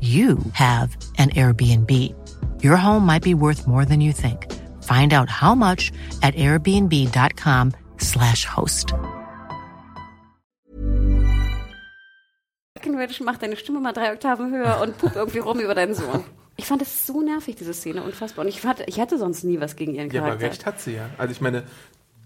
you have an Airbnb. Your home might be worth more than you think. Find out how much at airbnb.com/slash host. Macht deine Stimme mal drei Oktaven höher und pupt irgendwie rum über deinen Sohn. Ich fand das so nervig, diese Szene, unfassbar. Und ich hatte, ich hatte sonst nie was gegen ihren Ja, aber Charakter. recht hat sie ja. Also ich meine,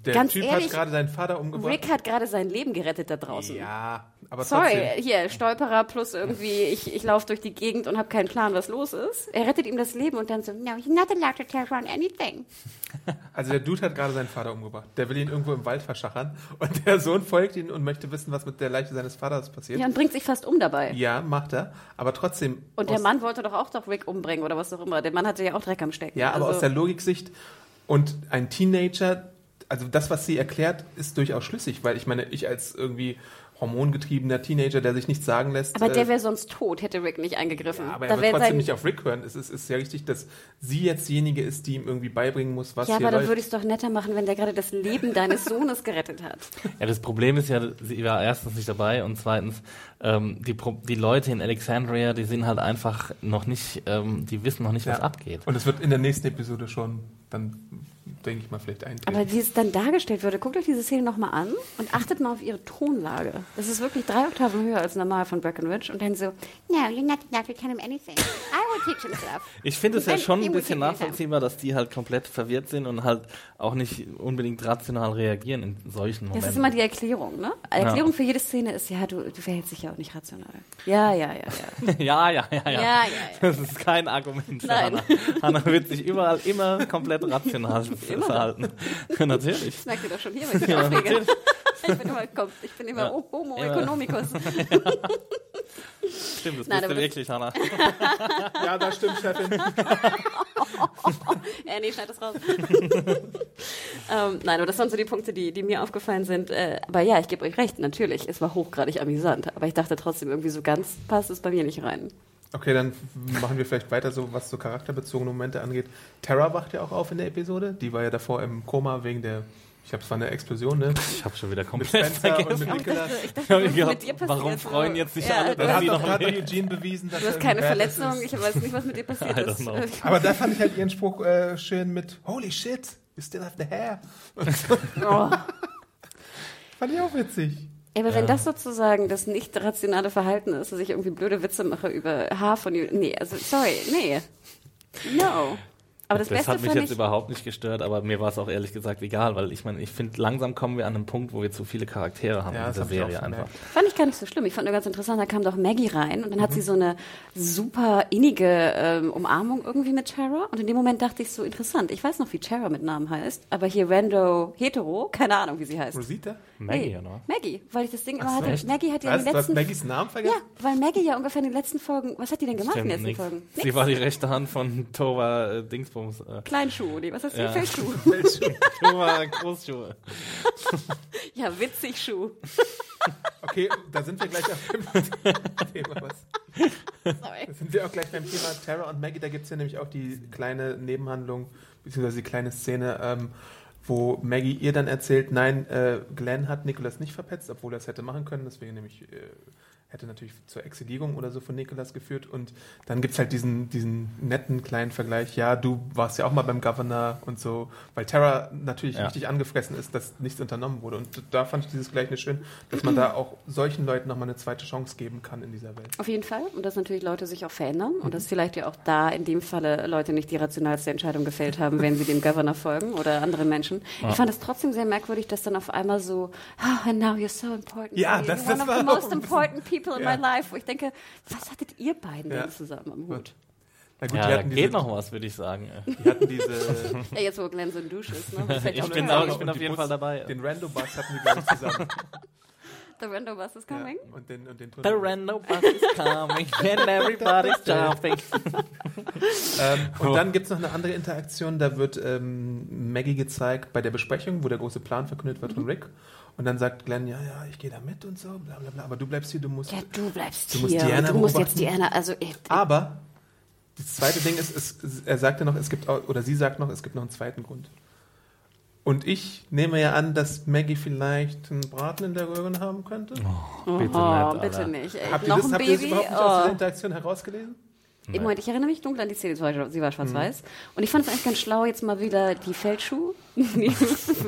Der Ganz Typ ehrlich, hat gerade seinen Vater umgebracht. Rick hat gerade sein Leben gerettet da draußen. ja, aber Sorry, trotzdem. hier, Stolperer plus irgendwie, ich, ich laufe durch die Gegend und habe keinen Plan, was los ist. Er rettet ihm das Leben und dann so, no, you're not allowed to tell Ron anything. Also der Dude hat gerade seinen Vater umgebracht. Der will ihn irgendwo im Wald verschachern und der Sohn folgt ihm und möchte wissen, was mit der Leiche seines Vaters passiert. Ja, und bringt sich fast um dabei. Ja, macht er. Aber trotzdem. Und der Mann wollte doch auch doch Rick umbringen oder was auch immer. Der Mann hatte ja auch Dreck am Stecken. Ja, aber also, aus der Logiksicht und ein Teenager, also das, was sie erklärt, ist durchaus schlüssig, weil ich meine, ich als irgendwie hormongetriebener Teenager, der sich nichts sagen lässt. aber der äh, wäre sonst tot, hätte Rick nicht eingegriffen. aber da er wird wär trotzdem nicht auf Rick hören. Es ist, ist ja richtig, dass sie jetzt diejenige ist, die ihm irgendwie beibringen muss, was ja, hier aber dann würde ich es doch netter machen, wenn der gerade das Leben deines Sohnes gerettet hat. Ja, das Problem ist ja, sie war erstens nicht dabei und zweitens, ähm, die, Pro die Leute in Alexandria, die sind halt einfach noch nicht, ähm, die wissen noch nicht, was Ja. abgeht. Und es wird in der nächsten Episode schon, dann denke ich mal, vielleicht eintreten. Aber wie es dann dargestellt würde, guckt euch diese Szene nochmal an und achtet mal auf ihre Tonlage. Das ist wirklich drei Oktaven höher als normal von Breckenridge. Und dann so, no, you're not allowed to tell him anything. I will teach him stuff. Ich finde es ja schon ein bisschen nachvollziehbar, dass die halt komplett verwirrt sind und halt auch nicht unbedingt rational reagieren in solchen Momenten. Das ist immer die Erklärung, ne? Erklärung für jede Szene ist, ja, du, du verhältst dich ja auch nicht rational. Ja, ja, ja, ja. ja, ja, ja, ja. Ja, ja, ja. Das ist kein Argument für Nein. Hannah. Hannah wird sich überall immer komplett rational verhalten. natürlich. Das merkt ihr doch schon hier, wenn ich mich Ja, aufrege. natürlich. Ich bin immer, komm, ich bin immer Ja. Homo Immer. economicus. Stimmt, das Nein, bist du das- wirklich, Hannah. ja, das stimmt, Chefin. Äh, nee, schneid das raus. ähm, nein, aber das waren so die Punkte, die, die mir aufgefallen sind. Äh, aber ja, ich gebe euch recht, natürlich, es war hochgradig amüsant. Aber ich dachte trotzdem, irgendwie so ganz passt es bei mir nicht rein. Okay, dann machen wir vielleicht weiter, so was so charakterbezogene Momente angeht. Terra wacht ja auch auf in der Episode. Die war ja davor im Koma wegen der, ich glaube, es war eine Explosion, ne? Ich habe schon wieder Mit komplett Spencer und vergessen. mit Ich dachte, ich dachte Ich gedacht, mit dir passiert? warum freuen jetzt nicht ja, alle, Du Dann dass hat sie noch gerade leben. Eugene bewiesen, dass du hast keine Verletzung, ist. ich weiß nicht, was mit dir passiert ist. know. Aber da fand ich halt ihren Spruch äh, schön mit Holy shit, you still have the hair. Oh. Fand ich auch witzig. Ja, aber wenn das sozusagen das nicht rationale Verhalten ist, dass ich irgendwie blöde Witze mache über Haar von Nee, also sorry, nee. No. Aber das, Das Beste hat mich jetzt ich, überhaupt nicht gestört, aber mir war es auch ehrlich gesagt egal, weil ich meine, ich finde, langsam kommen wir an einen Punkt, wo wir zu viele Charaktere haben Ja, in dieser Serie einfach. fand ich gar nicht so schlimm. Ich fand nur ganz interessant, da kam doch Maggie rein und dann hat Mhm. sie so eine super innige ähm, Umarmung irgendwie mit Tara. Und in dem Moment dachte ich so, interessant, ich weiß noch, wie Tara mit Namen heißt, aber hier Rando Hetero, keine Ahnung, wie sie heißt. Rosita? Maggie, Nee, oder? Maggie, weil ich das Ding immer so, hatte. echt? Maggie hat ja in den Du hast letzten Maggies Namen Ja, vergessen? weil Maggie ja ungefähr in den letzten Folgen, was hat die denn gemacht in den Stimmt, letzten nix. Folgen? Sie war die rechte Hand von Tova äh, Dingsbums. Äh, Kleinschuh, nee, was heißt Ja. die? Feldschuh. Tova Großschuhe. Ja, witzig Schuh. Okay, da sind wir gleich auf dem Thema. Was? Sorry. Da sind wir auch gleich beim Thema Tara und Maggie. Da gibt es ja nämlich auch die kleine Nebenhandlung, beziehungsweise die kleine Szene, ähm, wo Maggie ihr dann erzählt, nein, äh, Glenn hat Nicholas nicht verpetzt, obwohl er es hätte machen können. Deswegen nämlich äh, hätte natürlich zur Exilierung oder so von Nicholas geführt. Und dann gibt es halt diesen, diesen netten kleinen Vergleich. Ja, du warst ja auch mal beim Governor und so, weil Tara natürlich Ja. richtig angefressen ist, dass nichts unternommen wurde. Und da fand ich dieses Gleichnis schön, dass man da auch solchen Leuten nochmal eine zweite Chance geben kann in dieser Welt. Auf jeden Fall. Und dass natürlich Leute sich auch verändern. Und dass vielleicht ja auch da in dem Falle Leute nicht die rationalste Entscheidung gefällt haben, wenn sie dem Governor folgen oder anderen Menschen. Ich fand es trotzdem sehr merkwürdig, dass dann auf einmal so, oh, and now you're so important. Ja, das- You're das one of war most important people in Ja. my life. Wo ich denke, was hattet ihr beiden Ja. denn zusammen am Hut? Na gut, Ja, die da hatten geht diese, noch was, würde ich sagen. Die hatten diese. Ja, jetzt wo Glenn so ein Dusch ist. Ne? Ich bin, auch, ich bin auf jeden Bus- Fall dabei. Den Rando-Bus hatten die, glaube ich, zusammen. The Rando Bus is coming. Ja, und den, und den The random bus is coming and everybody's jumping. Ähm, und dann gibt es noch eine andere Interaktion, da wird ähm, Maggie gezeigt bei der Besprechung, wo der große Plan verkündet wird von Rick. Und dann sagt Glenn, ja, ja, ich gehe da mit und so, bla bla bla, aber du bleibst hier, du musst. Ja, du bleibst Du musst hier. Diana du musst beobachten. jetzt Diana, also ich, Aber das zweite Ding ist, es, er sagte noch, es gibt oder sie sagt noch, es gibt noch einen zweiten Grund. Und ich nehme ja an, dass Maggie vielleicht einen Braten in der Röhre haben könnte. Bitte oh, nicht, bitte nicht. Ey, Habt ihr noch das, ein habt ihr das Baby? überhaupt nicht aus dieser Oh. Interaktion herausgelesen? Im Moment, ich erinnere mich dunkel an die Szene, sie war, schwarz-weiß. Und ich fand es eigentlich ganz schlau, jetzt mal wieder die Feldschuh, die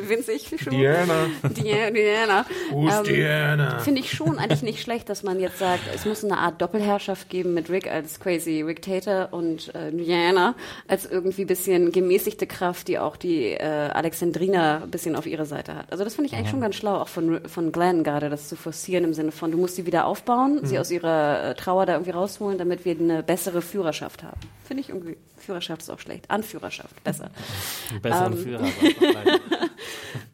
winzig Schuh. Diana. Diana. Diana. Who's Diana? Finde ich schon eigentlich nicht schlecht, dass man jetzt sagt, es muss eine Art Doppelherrschaft geben mit Rick als crazy Rick Tater und äh, Diana als irgendwie bisschen gemäßigte Kraft, die auch die äh, Alexandrina ein bisschen auf ihre Seite hat. Also das finde ich eigentlich schon ganz schlau, auch von, von Glenn gerade, das zu forcieren im Sinne von, du musst sie wieder aufbauen, sie aus ihrer äh, Trauer da irgendwie rausholen, damit wir eine bessere Führerschaft haben. Finde ich irgendwie, Führerschaft ist auch schlecht. Anführerschaft, besser. Besseren Ähm. Führer.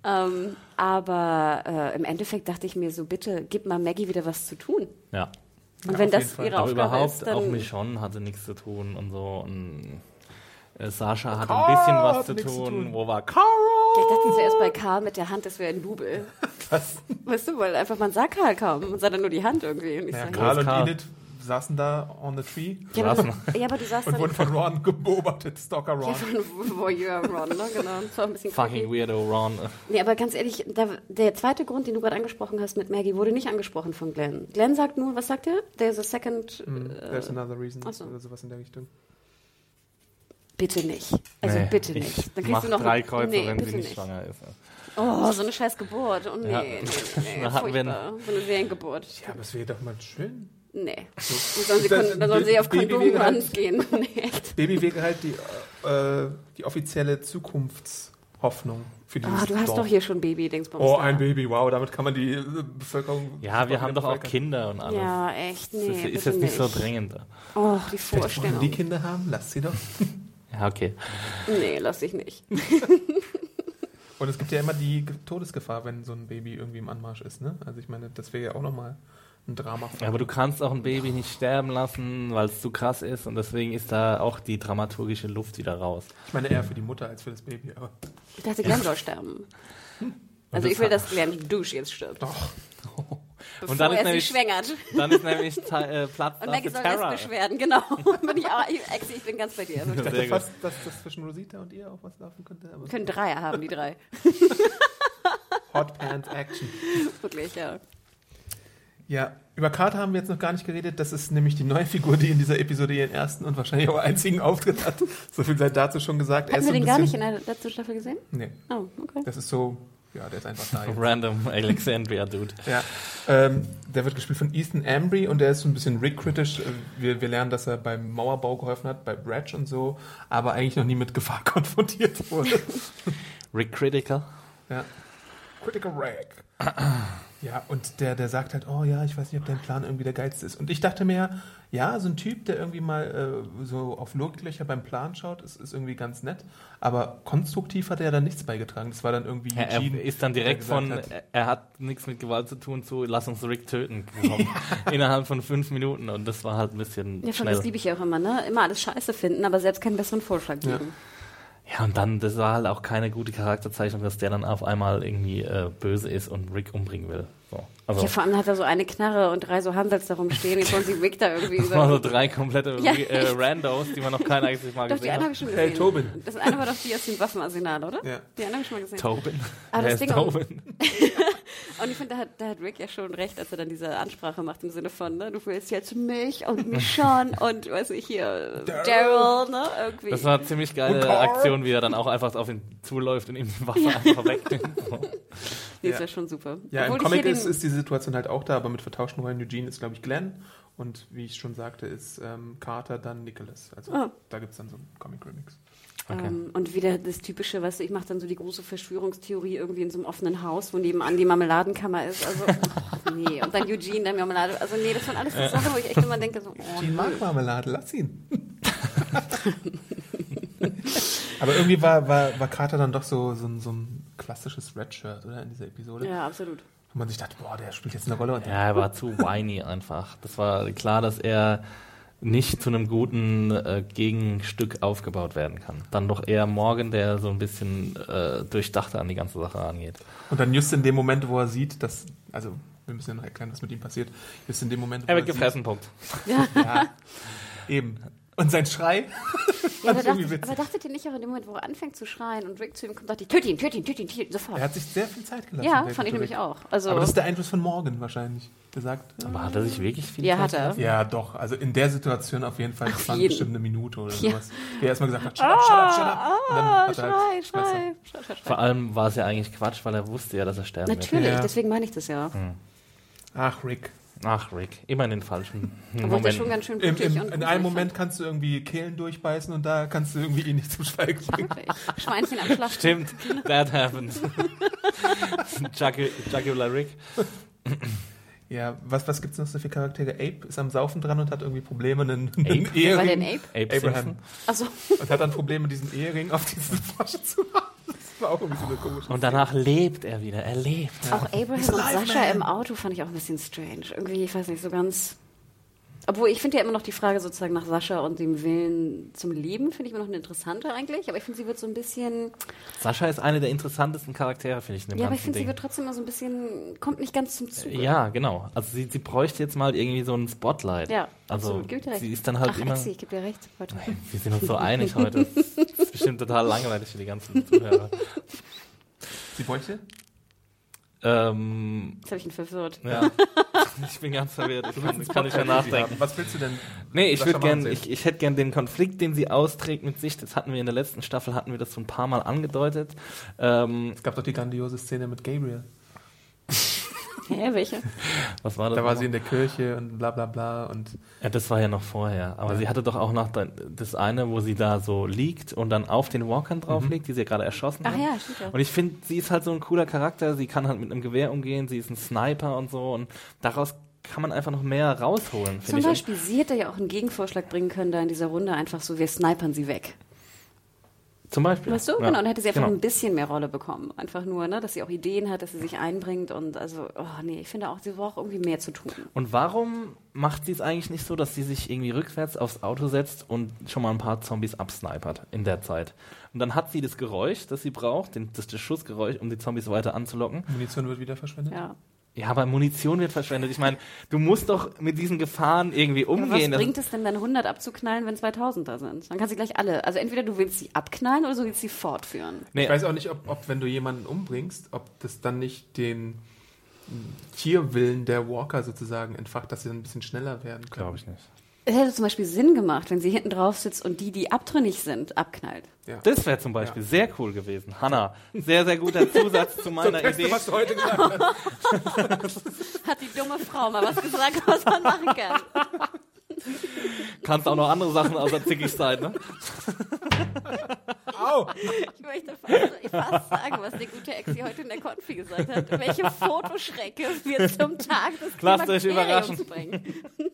Ähm, aber äh, im Endeffekt dachte ich mir so, bitte, gib mal Maggie wieder was zu tun. ja. Und Ja, wenn das Fall. ihre Aber Aufgabe überhaupt ist, dann auch Michonne hatte nichts zu tun und so. Und äh, Sascha hatte ein bisschen was hat zu nichts zu tun. tun. Wo war Carl? Ich dachte zuerst bei Karl mit der Hand, das wäre ein Double. Was? Weißt du, weil einfach man sah Karl kaum. Man sah dann nur die Hand irgendwie. Und ich Ja, so, Karl und Karl? Enid saßen da on the tree ja, aber, ja, aber du sagst und wurden von Ron beobachtet. Stalker ja, Ron. von Voyeur Ron, ne? Genau. Das war ein bisschen Fucking creepy. weirdo Ron. Nee, aber ganz ehrlich, da, der zweite Grund, den du gerade angesprochen hast mit Maggie, wurde nicht angesprochen von Glenn. Glenn sagt nur, was sagt er? There's a second. Hm, äh, There's another reason. ach so. Oder sowas in der Richtung. bitte nicht. Also Nee, bitte ich nicht. Dann kriegst du noch drei Kreuze, nee, wenn sie nicht nicht. schwanger ist. Oh, so eine scheiß Geburt. Oh nee, Ja. nee, nee, nee. Wir furchtbar. So eine Seriengeburt. Ja, aber es wäre doch mal schön. Nee. Dann sollen sie, Das- dann sollen sie auf Baby Kondom halt- gehen. nee. Baby wäre halt die, äh, die offizielle Zukunftshoffnung für dieses Ah, du hast Dorf. doch hier schon Baby-Dingsbums. Oh, da. ein Baby, wow, damit kann man die äh, Bevölkerung. Ja, wir haben doch auch. Kinder und alles. Ja, echt, nee. das ist bitte jetzt nicht so nicht. dringend. Oh, die Vorstellung. die Kinder haben, lasst sie doch. Ja, okay. Nee, lass ich nicht. Und es gibt ja immer die Ge- Todesgefahr, wenn so ein Baby irgendwie im Anmarsch ist, ne? Also ich meine, das wäre ja auch nochmal ein Drama. Ja, aber du kannst auch ein Baby nicht sterben lassen, weil es zu krass ist und deswegen ist da auch die dramaturgische Luft wieder raus. Ich meine eher für die Mutter als für das Baby, aber Ich dachte, Glenn soll sterben. Also das ich will, dass Glenn Douche jetzt stirbt. doch. Bevor dann ist er nämlich- schwängert. Dann ist nämlich Ta- äh, Platz Und Maggie soll Tara. lesbisch werden, genau. Bin ich, auch, ich, Exi, ich bin ganz bei dir. Ich dachte fast, dass das zwischen Rosita und ihr auch was laufen könnte, können Dreier haben, die drei. Hot Pants Action. Wirklich, ja. Ja, über Carter haben wir jetzt noch gar nicht geredet. Das ist nämlich die neue Figur, die in dieser Episode ihren ersten und wahrscheinlich auch einzigen Auftritt hat. So viel sei dazu schon gesagt. Ist wir so den gar nicht in der letzten Staffel gesehen? Nee, Oh, okay. das ist so, ja, der ist einfach da. Jetzt. Random Alexandria Dude. Ja, ähm, der wird gespielt von Ethan Embry und der ist so ein bisschen Rick-kritisch. Wir, wir lernen, dass er beim Mauerbau geholfen hat, bei Bratch und so, aber eigentlich noch nie mit Gefahr konfrontiert wurde. Rick Critical. ja. Critical Rick. Ja, und der, der sagt halt, oh ja, ich weiß nicht, ob dein Plan irgendwie der geilste ist. Und ich dachte mir, ja, so ein Typ, der irgendwie mal äh, so auf Logiklöcher beim Plan schaut, ist, ist irgendwie ganz nett. Aber konstruktiv hat er da nichts beigetragen. Das war dann irgendwie Ja, er Eugene, ist dann direkt von, hat, er hat nichts mit Gewalt zu tun, zu lass uns Rick töten gekommen. Innerhalb von fünf Minuten und das war halt ein bisschen Ja, schon, schnell. das liebe ich ja auch immer, ne? Immer alles scheiße finden, aber selbst keinen besseren Vorschlag Ja. geben. Ja, und dann, das war halt auch keine gute Charakterzeichnung, dass der dann auf einmal irgendwie äh, böse ist und Rick umbringen will. So. Also, Ja, vor allem hat er so eine Knarre und drei so Hansels da rumstehen. Jetzt wollen sie Rick da irgendwie das waren so drei komplette Ja, äh, Randos, die man noch kein einziges Mal Doch, die gesehen eine habe hat. ich schon Hey, gesehen. Tobin. Das eine war doch die aus dem Waffenarsenal, oder? Ja. Die eine habe ich schon mal gesehen. Tobin. Aber Wer das ist Ding Tobin? Und ich finde, da hat, da hat Rick ja schon recht, als er dann diese Ansprache macht im Sinne von, ne, du willst jetzt mich und mich schon und, weiß ich, hier, Daryl, ne, irgendwie. Das war eine ziemlich geile. Aktion, wie er dann auch einfach auf ihn zuläuft und ihm die Waffe einfach wegnimmt. Nee, das Ja. schon super. Ja, im Obwohl ich Comic ist, ist diese Situation halt auch da, aber mit vertauschten Rollen. Eugene ist, glaube ich, Glenn und wie ich schon sagte, ist ähm, Carter dann Nicholas. Also Ah. da gibt es dann so einen Comic-Remix. Okay. Ähm, und wieder das typische, weißt du, ich mache dann so die große Verschwörungstheorie irgendwie in so einem offenen Haus, wo nebenan die Marmeladenkammer ist. Also, oh, nee. Und dann Eugene, der Marmelade. Also, nee, das waren alles so Sachen, wo ich echt immer denke, so, oh, Gene mag Marmelade, lass ihn. aber irgendwie war, war, war Carter dann doch so, so, ein, so ein klassisches Redshirt, oder, in dieser Episode. ja, absolut. Wo man sich dachte, boah, der spielt jetzt eine Rolle. Und Ja, er war zu whiny einfach. Das war klar, dass er nicht zu einem guten äh, Gegenstück aufgebaut werden kann. Dann doch eher Morgan, der so ein bisschen äh, durchdachter an die ganze Sache angeht. Und dann just in dem Moment, wo er sieht, dass, also wir müssen ja noch erklären, was mit ihm passiert, just in dem Moment, wo Er wird sieht- gefressen, Punkt. Ja, eben. Und sein Schrei. Ja, aber, ich irgendwie dachte, witzig. aber dachtet ihr nicht auch in dem Moment, wo er anfängt zu schreien und Rick zu ihm kommt, dachte ich, töte ihn, töte ihn, töte ihn, töte ihn, sofort. Er hat sich sehr viel Zeit gelassen. ja, fand ich nämlich auch. Also, Aber das ist der Einfluss von Morgan wahrscheinlich gesagt. Aber hat er sich wirklich viel ja, Zeit hat er. gelassen? Ja, doch. Also in der Situation auf jeden Fall. Das war jeden. bestimmt eine Minute oder Ja. sowas. Der erstmal gesagt hat, shut up, shut up, shut up. Und dann Ah, hat er schrei, halt schrei, schrei, schrei, schrei. Vor allem war es ja eigentlich Quatsch, weil er wusste ja, dass er sterben wird. Natürlich, Ja. deswegen meine ich das ja. Ach, Rick. Ach, Rick, immer in den falschen Momenten. schon ganz schön Im, im, und in einem. Moment kannst du irgendwie Kehlen durchbeißen und da kannst du irgendwie ihn nicht zum Schweigen bringen. Schweinchen am Schlachten. Stimmt, that happened. Jugu- Jugular Rick. Ja, was, was gibt's noch so für Charaktere? Ape ist am Saufen dran und hat irgendwie Probleme, einen, einen Ape? Wer war denn Ehering. Ape? Ape Abraham. Achso, Und hat dann Probleme, diesen Ehering auf diese Flasche zu machen. Das war auch irgendwie so eine komische Und danach lebt er wieder. Er lebt. auch Abraham und Sascha im Auto fand ich auch ein bisschen strange. Irgendwie, ich weiß nicht, so ganz. Obwohl, ich finde ja immer noch die Frage sozusagen nach Sascha und dem Willen zum Leben, finde ich immer noch eine interessante eigentlich. Aber ich finde, sie wird so ein bisschen. Sascha ist eine der interessantesten Charaktere, finde ich, in dem Ja, aber ich finde, sie wird trotzdem immer so ein bisschen. kommt nicht ganz zum Zuge. Ja, genau. Also sie, sie bräuchte jetzt mal irgendwie so ein Spotlight. Ja, also absolut. Gib dir recht. sie ist dann halt Ach, immer. Exi, ich gebe dir recht. Heute. Wir sind uns so einig heute. Das ist bestimmt total langweilig für die ganzen Zuhörer. Sie bräuchte? Ähm, Jetzt habe ich ihn verwirrt. ja. Ich bin ganz verwirrt. Ich kann, ich kann nicht mehr nachdenken. Was willst du denn? Nee, ich würde gern, ich, ich hätte gern den Konflikt, den sie austrägt mit sich. Das hatten wir in der letzten Staffel, hatten wir das so ein paar Mal angedeutet. Ähm, Es gab doch die grandiose Szene mit Gabriel. Hä, welche? was war das? Da war nochmal? sie in der Kirche und bla bla bla und Ja, das war ja noch vorher. Aber Ja. sie hatte doch auch noch da- das eine, wo sie da so liegt und dann auf den Walkern drauf Mhm. liegt, die sie ja gerade erschossen Ach haben. ja, stimmt ja. Und ich finde, sie ist halt so ein cooler Charakter. Sie kann halt mit einem Gewehr umgehen. Sie ist ein Sniper und so. Und daraus kann man einfach noch mehr rausholen, Zum finde ich. Beispiel, sie hätte ja auch einen Gegenvorschlag bringen können da in dieser Runde, einfach so, wir snipern sie weg. Zum Beispiel. Weißt du? Ja. Genau, dann hätte sie einfach Genau. ein bisschen mehr Rolle bekommen. Einfach nur, ne, dass sie auch Ideen hat, dass sie sich einbringt und also, oh nee, ich finde auch, sie braucht irgendwie mehr zu tun. Und warum macht sie es eigentlich nicht so, dass sie sich irgendwie rückwärts aufs Auto setzt und schon mal ein paar Zombies absnipert in der Zeit? Und dann hat sie das Geräusch, das sie braucht, den, das, das Schussgeräusch, um die Zombies weiter anzulocken. Munition wird wieder verschwendet. Ja. Ja, aber Munition wird verschwendet. Ich meine, du musst doch mit diesen Gefahren irgendwie was umgehen. Das- bringt es denn dann 100 abzuknallen, wenn 2000 da sind? Dann kannst du gleich alle, also entweder du willst sie abknallen oder du willst sie fortführen. nee, Ich weiß auch nicht, ob, ob wenn du jemanden umbringst, ob das dann nicht den Tierwillen der Walker sozusagen entfacht, dass sie dann ein bisschen schneller werden können. glaube ich nicht. Es hätte zum Beispiel Sinn gemacht, wenn sie hinten drauf sitzt und die, die abtrünnig sind, abknallt. Ja. Das wäre zum Beispiel sehr cool gewesen. Hanna, sehr, sehr guter Zusatz zu meiner Beste, Idee. was du heute gesagt hast. Hat die dumme Frau mal was gesagt, was man machen kann. Kannst auch noch andere Sachen außer zickig sein, ne? Au! Ich möchte fast, fast sagen, was der gute Exi heute in der Konfi gesagt hat. Welche Fotoschrecke wir zum Tag des Lasst euch Klimakteriums überraschen. bringen.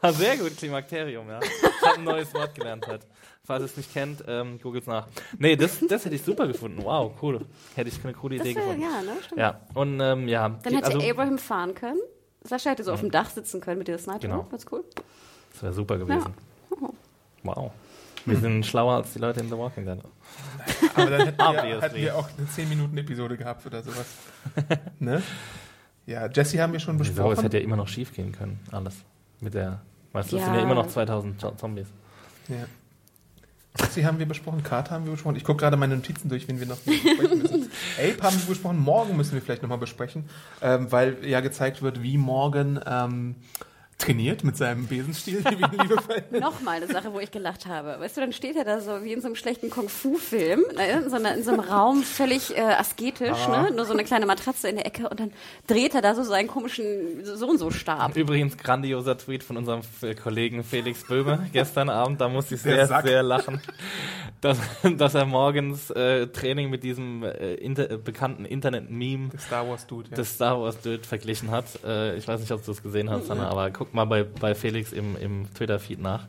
Ah, sehr gut, Klimakterium, ja. Ich habe ein neues Wort gelernt heute. Falls ihr es nicht kennt, ähm, googelt's nach. Nee, das, das hätte ich super gefunden. Wow, cool. Hätte ich eine coole Das Idee wär, gefunden. ja, ne? Stimmt. Ja, und ähm, ja. Dann hätte also, Abraham fahren können. Sascha hätte so auf dem Dach sitzen können mit dieser Sniper. Genau. Das cool. Das wäre super gewesen. Wow. Wir sind schlauer als die Leute in The Walking Dead. Aber dann hätten wir, hätten wir auch eine 10-Minuten-Episode gehabt oder sowas. ne? Ja, Jesse haben wir schon Wieso? Es besprochen. hätte ja immer noch schief gehen können, alles. Mit der, weißt du, es Ja. sind ja immer noch 2000 Zo- Zombies. Ja. Jesse haben wir besprochen, Carter haben wir besprochen. Ich gucke gerade meine Notizen durch, wen wir noch besprechen müssen. Ape haben wir besprochen, Morgan müssen wir vielleicht nochmal besprechen, ähm, weil ja gezeigt wird, wie Morgan ähm, trainiert mit seinem Besenstiel, wie wir ihn liebevoll nennen. Nochmal eine Sache, wo ich gelacht habe. Weißt du, dann steht er da so wie in so einem schlechten Kung-Fu-Film, ne, in, so in so einem Raum, völlig äh, asketisch, ne? nur so eine kleine Matratze in der Ecke und dann dreht er da so seinen komischen so und so Stab. Übrigens, grandioser Tweet von unserem Kollegen Felix Böhme gestern Abend. Da musste ich sehr, sehr lachen, dass, dass er morgens äh, Training mit diesem äh, inter, äh, bekannten Internet-Meme Star Wars Dude. Ja. des Star Wars Dude verglichen hat. Äh, ich weiß nicht, ob du es gesehen hast, Sanna, aber guck mal bei, bei Felix im, im Twitter-Feed nach.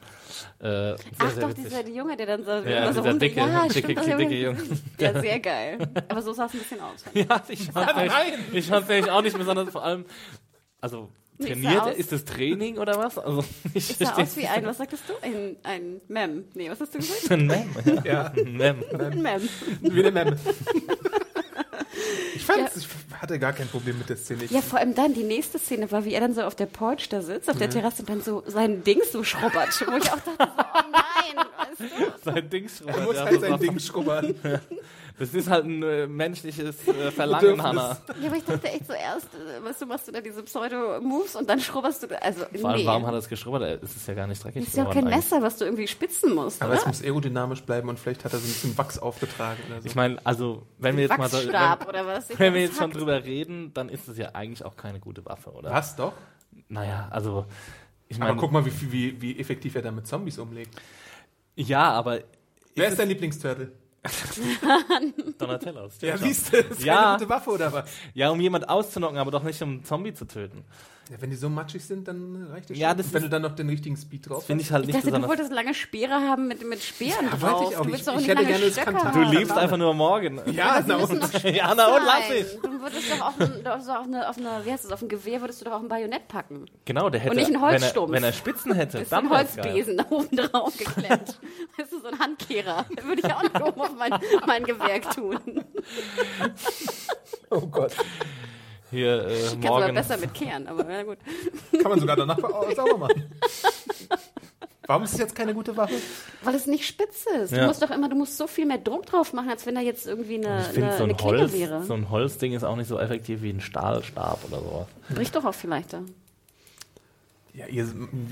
Äh, sehr, Ach sehr doch, witzig. dieser die Junge, der dann so, Ja, immer so dicke, ja, dicke, dicke, dicke. Junge. Ja, sehr geil. Aber so sah es ein bisschen aus. Ja, ich fand Nein! ich fand's nämlich auch nicht besonders, vor allem, also trainiert er? Ist das Training oder was? Also ich Ich sah versteh's aus wie ein, was sagtest du? Ein, ein Mem. Nee, was hast du gesagt? Ein Mem. Ja. Ja, Ein Mem. Ein Mem. wie eine Memme. Ich, fand's, ich hatte gar kein Problem mit der Szene. Ich Ja, vor allem dann, die nächste Szene war, wie er dann so auf der Porch da sitzt, auf der Terrasse und dann so sein Dings so schrubbert. Wo ich auch dachte, oh sein Ding schrubbert. Er muss ja, halt so sein. Ding schrubbern. Das ist halt ein äh, menschliches äh, Verlangen. Hannah. Ja, aber ich dachte echt zuerst, äh, weißt du, machst du da diese Pseudo-Moves und dann schrubberst du, da- also, Vor allem, nee. warum hat er es geschrubbert? Äh, Es ist ja gar nicht dreckig Das ist ja auch kein eigentlich. Messer, was du irgendwie spitzen musst, Aber es oder? muss aerodynamisch bleiben und vielleicht hat er so ein bisschen Wachs aufgetragen oder so. Ich meine, also, wenn wir jetzt mal so, Wachsstab wenn, oder was? Ich wenn wir jetzt schon drüber reden, dann ist es ja eigentlich auch keine gute Waffe, oder? Was doch? Naja, also, ich Aber meine, guck mal, wie, viel- wie, wie effektiv er damit Zombies umlegt. ja, aber Wer ist dein Lieblingsturtle? Donatellos. Ja, siehst du, das ist Ja. keine gute Waffe oder was? Ja, um jemand auszunocken, aber doch nicht um einen Zombie zu töten. Ja, wenn die so matschig sind, dann reicht das Ja, schon. das Und wenn ist- du dann noch den richtigen Speed drauf Das finde hast. ich halt Ich nicht dachte, du besonders. wolltest lange Speere haben mit, mit Speeren Ja, drauf. ich auch. Du willst Ich- doch auch ich nicht hätte lange gerne das Kantar. Du liebst einfach nur morgen. Ja, na, doch Ja, na und lass mich. Du würdest doch auch, ein, auf, eine, auf eine, wie heißt das, auf ein Gewehr würdest du doch auch ein Bajonett packen. Genau, der hätte, Und nicht ein wenn, er, Holzstumpf. wenn er Spitzen hätte, Ist dann ein. Holzbesen da oben drauf geklemmt. Das ist so ein Handkehrer. Würde ich auch nicht oben auf mein, mein Gewehr tun. oh Gott. Hier, äh, Ich kann sogar morgen. besser mit kehren, aber na gut. Kann man sogar danach au- sauber machen. Warum ist es jetzt keine gute Waffe? Weil es nicht spitz ist. Du Ja. musst doch immer, du musst so viel mehr Druck drauf machen, als wenn da jetzt irgendwie eine, Ich eine, so, eine ein Klinge Holz, wäre. so ein Holzding ist auch nicht so effektiv wie ein Stahlstab oder sowas. Bricht doch auch vielleicht da. Ja, ihr,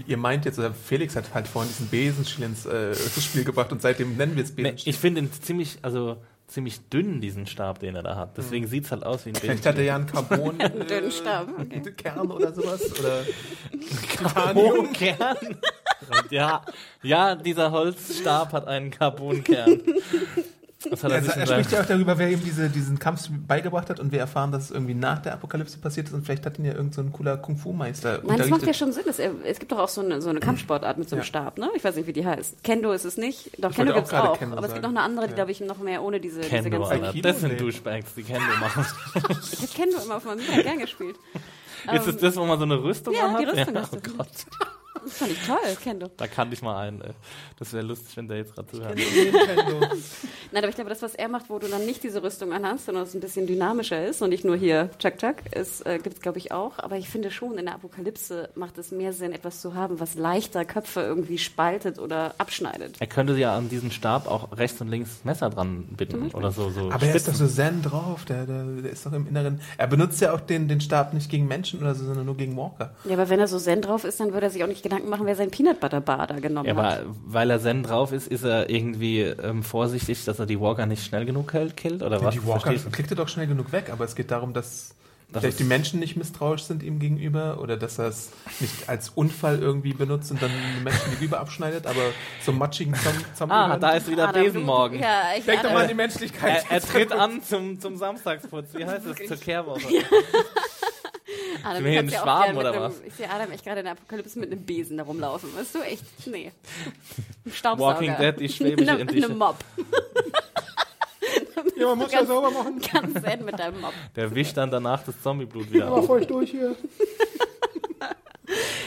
ihr meint jetzt, oder Felix hat halt vorhin diesen Besenstiel ins äh, Spiel gebracht und seitdem nennen wir es Nee, Besenstiel. ich finde ihn ziemlich, also ziemlich dünn, diesen Stab, den er da hat. Deswegen sieht's halt aus wie ein Vielleicht hat er ja einen Carbon äh, dünnen Stab, okay. Kern oder sowas oder. Carbonkern. ja, ja, dieser Holzstab hat einen Carbonkern. Hat er Er, er spricht ja auch darüber, wer ihm diese, diesen Kampf beigebracht hat und wir erfahren, dass es irgendwie nach der Apokalypse passiert ist und vielleicht hat ihn ja irgendein so ein cooler Kung-Fu-Meister Nein, das macht ja unterrichtet. schon Sinn. Es, es gibt doch auch so eine, so eine Kampfsportart mit so einem Ja. Stab, ne? Ich weiß nicht, wie die heißt. Kendo ist es nicht. Doch, Ich Kendo auch gibt es auch. Kendo aber es gibt noch eine andere, die, Ja. glaube ich, noch mehr ohne diese, diese Kendo, ganzen... Alter. Das sind. Douchebags, die Kendo machen. Ich habe Kendo immer auf meinem Mittag gern gespielt. Jetzt ist das, wo man so eine Rüstung Ja, anhat? die Rüstung ja, oh Gott. Das fand ich toll, Kendo. Da kannte ich mal einen. ey. Das wäre lustig, wenn der jetzt gerade zuhört. Nein, aber ich glaube, das, was er macht, wo du dann nicht diese Rüstung anhast, sondern es ein bisschen dynamischer ist und nicht nur hier Chuck Chuck, es äh, gibt es, glaube ich, auch. Aber ich finde schon, in der Apokalypse macht es mehr Sinn, etwas zu haben, was leichter Köpfe irgendwie spaltet oder abschneidet. Er könnte ja an diesem Stab auch rechts und links Messer dran binden oder so. so Aber er ist doch Spitzen. so zen drauf, der, der, der ist doch im Inneren. Er benutzt ja auch den, den Stab nicht gegen Menschen oder so, sondern nur gegen Walker. Ja, aber wenn er so zen drauf ist, dann würde er sich auch nicht Gedanken machen, wer sein Peanut Butter Bar da genommen Ja, hat. aber weil er Zen drauf ist, ist er irgendwie ähm, vorsichtig, dass er die Walker nicht schnell genug hält, killt? Oder was? die Walker Verstehst kriegt er doch schnell genug weg, aber es geht darum, dass Das vielleicht die Menschen nicht misstrauisch sind ihm gegenüber oder dass er es nicht als Unfall irgendwie benutzt und dann die Menschen gegenüber abschneidet, aber so matschigen Zom Zombie. Ah, da ist wieder Adam, Besenmorgen. Ja, ich Denk doch mal an die Menschlichkeit. Er, er tritt an zum, zum Samstagsputz. Wie heißt es? Zur Kehrwoche. Adam, kannst in ja auch Schwaben gerne mit oder einem, was? Ich sehe Adam echt gerade in der Apokalypse mit einem Besen da rumlaufen. Weißt du, echt? Nee. Ein Staubsauger. Walking Dead, die schwäbische Eine, Edition. eine Mob. ja, man muss ja Ganz- sauber machen. Ganz zen mit deinem Mob. Der wischt dann danach das Zombieblut wieder Mach auf. euch durch hier.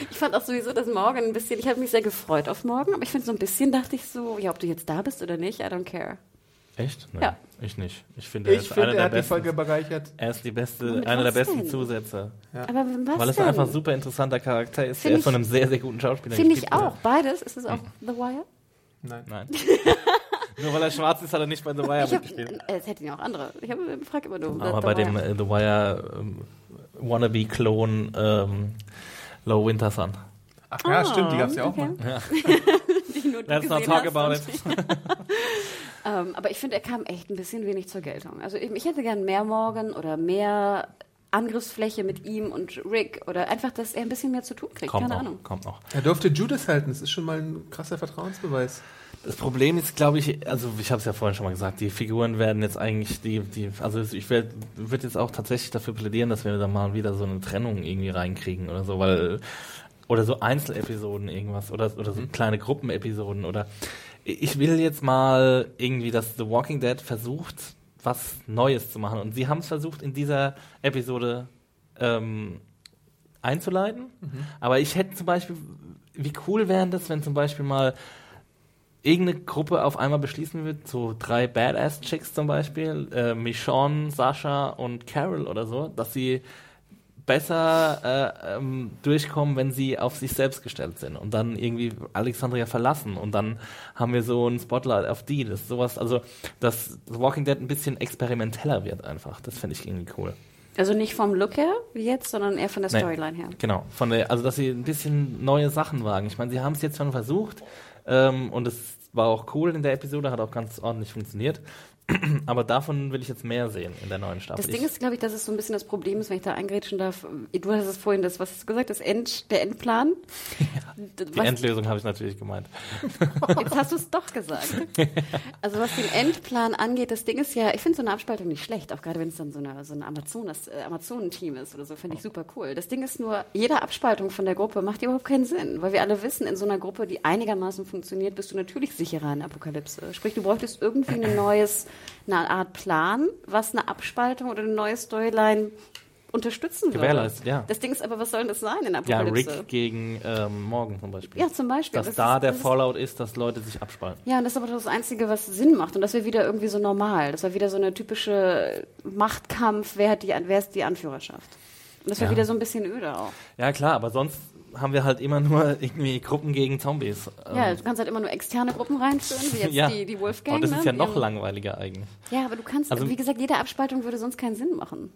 Ich fand auch sowieso das Morgen ein bisschen, ich habe mich sehr gefreut auf morgen, aber ich finde so ein bisschen dachte ich so, ja, ob du jetzt da bist oder nicht, I don't care. Echt? Nee, Ja. ich nicht. Ich finde, er Ich ist finde, einer er der hat die besten. Folge bereichert. Er ist die beste, einer der besten denn? Zusätze. Aber was Weil es denn? einfach ein super interessanter Charakter ist, Find der ich- von einem sehr, sehr guten Schauspieler Finde ich auch. Beides. Ist es auch The Wire? Nein. Nein. Nur weil er schwarz ist, hat er nicht bei The Wire Ich mitgespielt. äh, es hätten ja auch andere. Ich habe frage immer nur. Aber bei dem äh, The Wire ähm, Wannabe-Klon ähm, Low Winter Sun. Ach ja, stimmt, die gab es ja auch okay. mal. die nur du Let's not talk about it. Ähm, aber ich finde, er kam echt ein bisschen wenig zur Geltung. Also ich, ich hätte gern mehr Morgan oder mehr Angriffsfläche mit ihm und Rick oder einfach, dass er ein bisschen mehr zu tun kriegt. Kommt Keine noch, Ahnung. kommt noch. Er durfte Judas halten, das ist schon mal ein krasser Vertrauensbeweis. Das Problem ist, glaube ich, also ich habe es ja vorhin schon mal gesagt, die Figuren werden jetzt eigentlich, die, die, also ich würde würd jetzt auch tatsächlich dafür plädieren, dass wir da mal wieder so eine Trennung irgendwie reinkriegen oder so, weil oder so Einzelepisoden irgendwas oder oder so kleine Gruppenepisoden oder ich will jetzt mal irgendwie, dass The Walking Dead versucht, was Neues zu machen. Und sie haben es versucht in dieser Episode ähm, einzuleiten, aber ich hätte zum Beispiel, wie cool wäre das, wenn zum Beispiel mal irgendeine Gruppe auf einmal beschließen wird, so drei Badass-Chicks zum Beispiel, äh, Michonne, Sascha und Carol oder so, dass sie besser äh, ähm, durchkommen, wenn sie auf sich selbst gestellt sind und dann irgendwie Alexandria verlassen und dann haben wir so ein Spotlight auf die. Das ist sowas, also dass The Walking Dead ein bisschen experimenteller wird einfach. Das finde ich irgendwie cool. Also nicht vom Look her, wie jetzt, sondern eher von der Nee. Storyline her. Genau, von der, also dass sie ein bisschen neue Sachen wagen. Ich meine, sie haben es jetzt schon versucht ähm, und es war auch cool in der Episode, hat auch ganz ordentlich funktioniert. Aber davon will ich jetzt mehr sehen in der neuen Staffel. Das Ding ist, glaube ich, dass es so ein bisschen das Problem ist, wenn ich da eingrätschen darf. Du hast es vorhin, das, was hast du gesagt, das End, der Endplan. D- die was, Endlösung habe ich natürlich gemeint. jetzt hast du es doch gesagt. Also was den Endplan angeht, das Ding ist ja, ich finde so eine Abspaltung nicht schlecht, auch gerade wenn es dann so, eine, so ein Amazonas, äh, Amazonen-Team ist oder so, finde ich super cool. Das Ding ist nur, jede Abspaltung von der Gruppe macht überhaupt keinen Sinn, weil wir alle wissen, in so einer Gruppe, die einigermaßen funktioniert, bist du natürlich sicherer in Apokalypse. Sprich, du bräuchtest irgendwie ein neues, eine Art Plan, was eine Abspaltung oder eine neue Storyline unterstützen würde. Gewährleistet, ja. Das Ding ist aber, was soll denn das sein in Ja, Apokalypse? Rick gegen ähm, Morgan zum Beispiel. Ja, zum Beispiel. Dass Das da ist- der das Fallout ist, dass Leute sich abspalten. Ja, und das ist aber das Einzige, was Sinn macht. Und das wäre wieder irgendwie so normal. Das wäre wieder so eine typische Machtkampf, wer, hat die, wer ist die Anführerschaft. Und das wäre Ja. wieder so ein bisschen öde auch. Ja, klar, aber sonst haben wir halt immer nur irgendwie Gruppen gegen Zombies. Ja, Ähm, du kannst halt immer nur externe Gruppen reinführen, wie jetzt ja. die, die Wolfgang. Und das ne? ist ja Die noch haben- langweiliger eigentlich. Ja, aber du kannst, Also- wie gesagt, jede Abspaltung würde sonst keinen Sinn machen.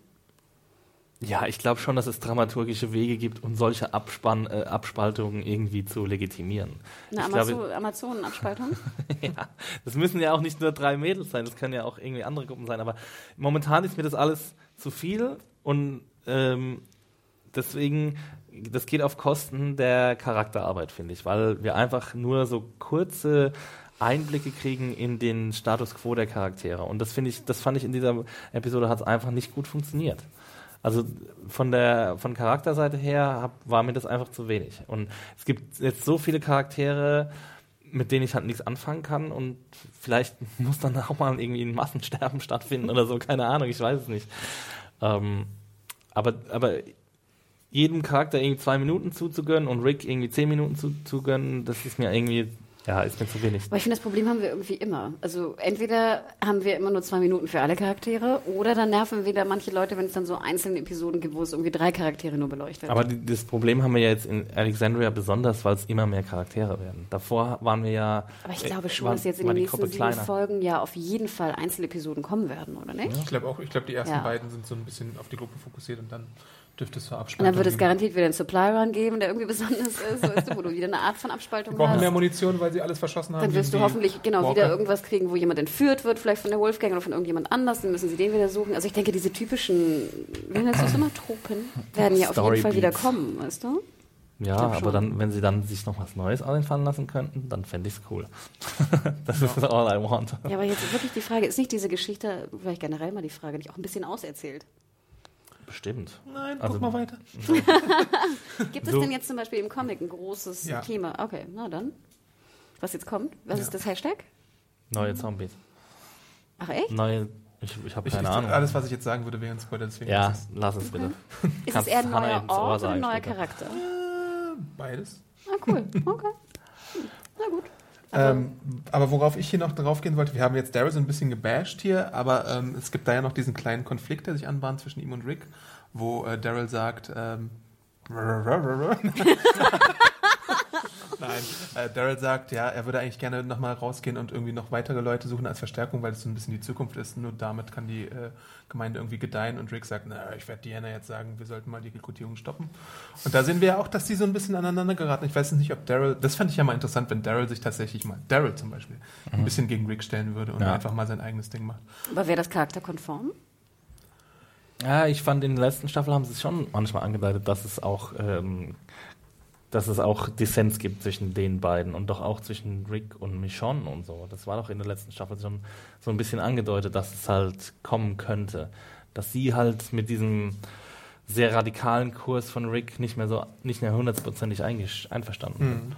Ja, ich glaube schon, dass es dramaturgische Wege gibt, um solche Abspann, äh, Abspaltungen irgendwie zu legitimieren. Eine ich Amazo glaube, Amazonenabspaltung. ja, das müssen ja auch nicht nur drei Mädels sein, das können ja auch irgendwie andere Gruppen sein. Aber momentan ist mir das alles zu viel und ähm, deswegen, das geht auf Kosten der Charakterarbeit, finde ich, weil wir einfach nur so kurze Einblicke kriegen in den Status quo der Charaktere. Und das finde ich, das fand ich in dieser Episode hat es einfach nicht gut funktioniert. Also von der von Charakterseite her hab, war mir das einfach zu wenig. Und es gibt jetzt so viele Charaktere, mit denen ich halt nichts anfangen kann und vielleicht muss dann auch mal irgendwie ein Massensterben stattfinden oder so, keine Ahnung, ich weiß es nicht. Ähm, aber, aber jedem Charakter irgendwie zwei Minuten zuzugönnen und Rick irgendwie zehn Minuten zuzugönnen, das ist mir irgendwie, ja, ist mir zu wenig. Aber ich finde, das Problem haben wir irgendwie immer. Also entweder haben wir immer nur zwei Minuten für alle Charaktere oder dann nerven wieder manche Leute, wenn es dann so einzelne Episoden gibt, wo es irgendwie drei Charaktere nur beleuchtet. Aber die, das Problem haben wir ja jetzt in Alexandria besonders, weil es immer mehr Charaktere werden. Davor waren wir ja. Aber ich äh, glaube schon, war- dass jetzt in den nächsten sieben kleiner. Folgen ja auf jeden Fall Einzelepisoden kommen werden, oder nicht? Ich glaube auch, ich glaube, die ersten Ja. beiden sind so ein bisschen auf die Gruppe fokussiert und dann dürfte es zur Und Abspaltung dann wird es garantiert wieder einen Supply Run geben, der irgendwie besonders ist, weißt du, wo du wieder eine Art von Abspaltung Wir brauchen hast. mehr Munition, weil sie alles verschossen haben. Dann wirst du hoffentlich genau Walker. wieder irgendwas kriegen, wo jemand entführt wird, vielleicht von der Wolfgang oder von irgendjemand anders, dann müssen sie den wieder suchen. Also ich denke, diese typischen, wie nennst du es immer, Tropen, werden ja auf jeden Fall wieder kommen, weißt du? Ja, aber dann, wenn sie dann sich noch was Neues einfallen lassen könnten, dann fände ich es cool. das ist all I want. Ja, aber jetzt wirklich die Frage, ist nicht diese Geschichte, vielleicht generell mal die Frage, nicht auch ein bisschen auserzählt? Bestimmt. Nein, Also- guck mal weiter. Gibt es So- denn jetzt zum Beispiel im Comic ein großes Ja. Thema? Okay, na dann. Was jetzt kommt? Was Ja. ist das Hashtag? Neue Zombies. Ach echt? Neue, ich, ich habe keine ich, Ahnung. alles, was ich jetzt sagen würde, wäre ein Spoiler. Deswegen ja, ist lass es bitte. Ist es eher ein neuer Ort oder ein neuer. Charakter? es beides. Ah, cool. Okay. Hm, Na gut. Ähm, aber worauf ich hier noch drauf gehen wollte, wir haben jetzt Daryl so ein bisschen gebasht hier, aber ähm, es gibt da ja noch diesen kleinen Konflikt, der sich anbahnt zwischen ihm und Rick, wo äh, Daryl sagt, ähm, Nein, äh, Daryl sagt, ja, er würde eigentlich gerne nochmal rausgehen und irgendwie noch weitere Leute suchen als Verstärkung, weil es so ein bisschen die Zukunft ist. Nur damit kann die äh, Gemeinde irgendwie gedeihen. Und Rick sagt, na, ich werde Diana jetzt sagen, wir sollten mal die Rekrutierung stoppen. Und da sehen wir ja auch, dass die so ein bisschen aneinander geraten. Ich weiß nicht, ob Daryl, das fand ich ja mal interessant, wenn Daryl sich tatsächlich mal, Daryl zum Beispiel, ein bisschen gegen Rick stellen würde und Ja. einfach mal sein eigenes Ding macht. Aber wäre das charakterkonform? Ja, ich fand in der letzten Staffel haben sie es schon manchmal angedeutet, dass es auch, ähm, dass es auch Dissens gibt zwischen den beiden und doch auch zwischen Rick und Michonne und so. Das war doch in der letzten Staffel schon so ein bisschen angedeutet, dass es halt kommen könnte. Dass sie halt mit diesem sehr radikalen Kurs von Rick nicht mehr so, nicht mehr hundertprozentig einverstanden sind.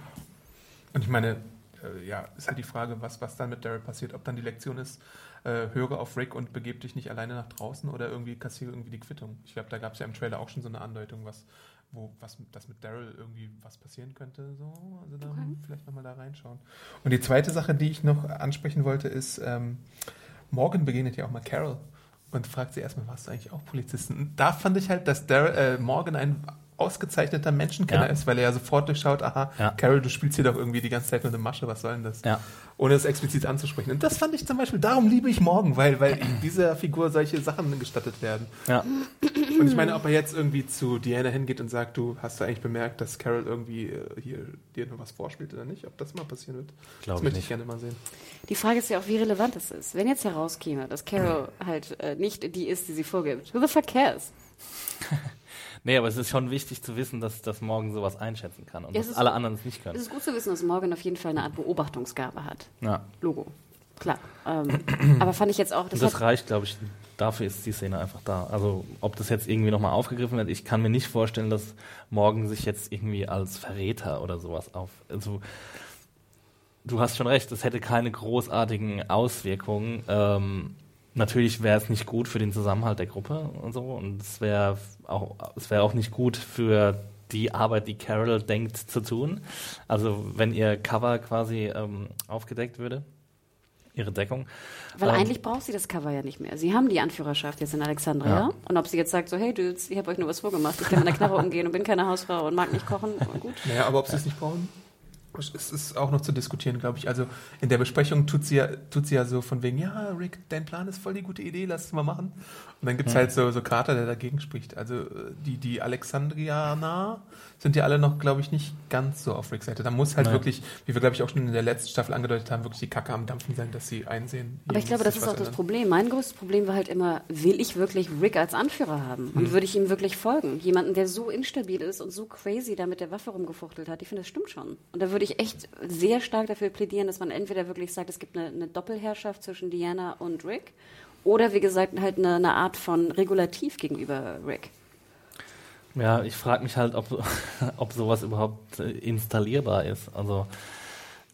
Und ich meine, äh, ja, ist halt die Frage, was, was dann mit Daryl passiert. Ob dann die Lektion ist, äh, höre auf Rick und begeb dich nicht alleine nach draußen oder irgendwie kassiere irgendwie die Quittung. Ich glaube, da gab es ja im Trailer auch schon so eine Andeutung, was, wo, was, dass mit Daryl irgendwie was passieren könnte. So, also da vielleicht nochmal da reinschauen. Und die zweite Sache, die ich noch ansprechen wollte, ist, ähm, Morgan begegnet ja auch mal Carol. und fragt sie erstmal, warst du eigentlich auch Polizisten? Und da fand ich halt, dass Dar äh, Morgan ein ausgezeichneter Menschenkenner Ja. ist, weil er ja sofort durchschaut, aha, Ja. Carol, du spielst hier doch irgendwie die ganze Zeit nur eine Masche, was soll denn das? Ja. Ohne es explizit anzusprechen. Und das fand ich zum Beispiel, darum liebe ich Morgan, weil, weil dieser Figur solche Sachen gestattet werden. Ja. Und ich meine, ob er jetzt irgendwie zu Diana hingeht und sagt, du hast du eigentlich bemerkt, dass Carol irgendwie äh, hier dir noch was vorspielt oder nicht, ob das mal passieren wird. Glaub das ich möchte nicht. ich gerne mal sehen. Die Frage ist ja auch, wie relevant das ist. Wenn jetzt herauskäme, dass Carol halt äh, nicht die ist, die sie vorgibt, who the fuck cares? Nee, aber es ist schon wichtig zu wissen, dass, dass Morgan sowas einschätzen kann und Ja, es dass ist- alle anderen es nicht Es können. ist gut zu wissen, dass Morgan auf jeden Fall eine Art Beobachtungsgabe hat. Ja. Logo. Klar. Ähm, aber fand ich jetzt auch, das, das reicht, glaube ich, dafür ist die Szene einfach da. Also ob das jetzt irgendwie nochmal aufgegriffen wird, ich kann mir nicht vorstellen, dass Morgan sich jetzt irgendwie als Verräter oder sowas auf. Also du hast schon recht, es hätte keine großartigen Auswirkungen. Ähm, natürlich wäre es nicht gut für den Zusammenhalt der Gruppe und so. Und es wäre auch, es wäre auch nicht gut für die Arbeit, die Carol denkt zu tun. Also wenn ihr Cover quasi ähm, aufgedeckt würde, ihre Deckung. weil Ähm, eigentlich braucht sie das Cover ja nicht mehr. Sie haben die Anführerschaft jetzt in Alexandria. Ja. Und ob sie jetzt sagt, so, hey Dudes, ich habe euch nur was vorgemacht, ich kann mit einer Knarre umgehen und bin keine Hausfrau und mag nicht kochen, gut. Naja, aber ob sie es nicht brauchen, es ist auch noch zu diskutieren, glaube ich. Also in der Besprechung tut sie ja, tut sie ja so von wegen, ja, Rick, dein Plan ist voll die gute Idee, lass es mal machen. Und dann gibt es halt so, so Carter, der dagegen spricht. Also äh, die, die Alexandrianer sind ja alle noch, glaube ich, nicht ganz so auf Ricks Seite. Da muss halt Nein. wirklich, wie wir, glaube ich, auch schon in der letzten Staffel angedeutet haben, wirklich die Kacke am Dampfen sein, dass sie einsehen. Aber ich glaube, das ist auch das ändern. Problem. Mein größtes Problem war halt immer, will ich wirklich Rick als Anführer haben? Hm. Und würde ich ihm wirklich folgen? Jemanden, der so instabil ist und so crazy da mit der Waffe rumgefuchtelt hat, ich finde, das stimmt schon. Und da würde ich echt sehr stark dafür plädieren, dass man entweder wirklich sagt, es gibt eine, eine Doppelherrschaft zwischen Diana und Rick, oder wie gesagt, halt eine, eine Art von Regulativ gegenüber Rick. Ja, ich frage mich halt, ob, ob sowas überhaupt äh, installierbar ist. Also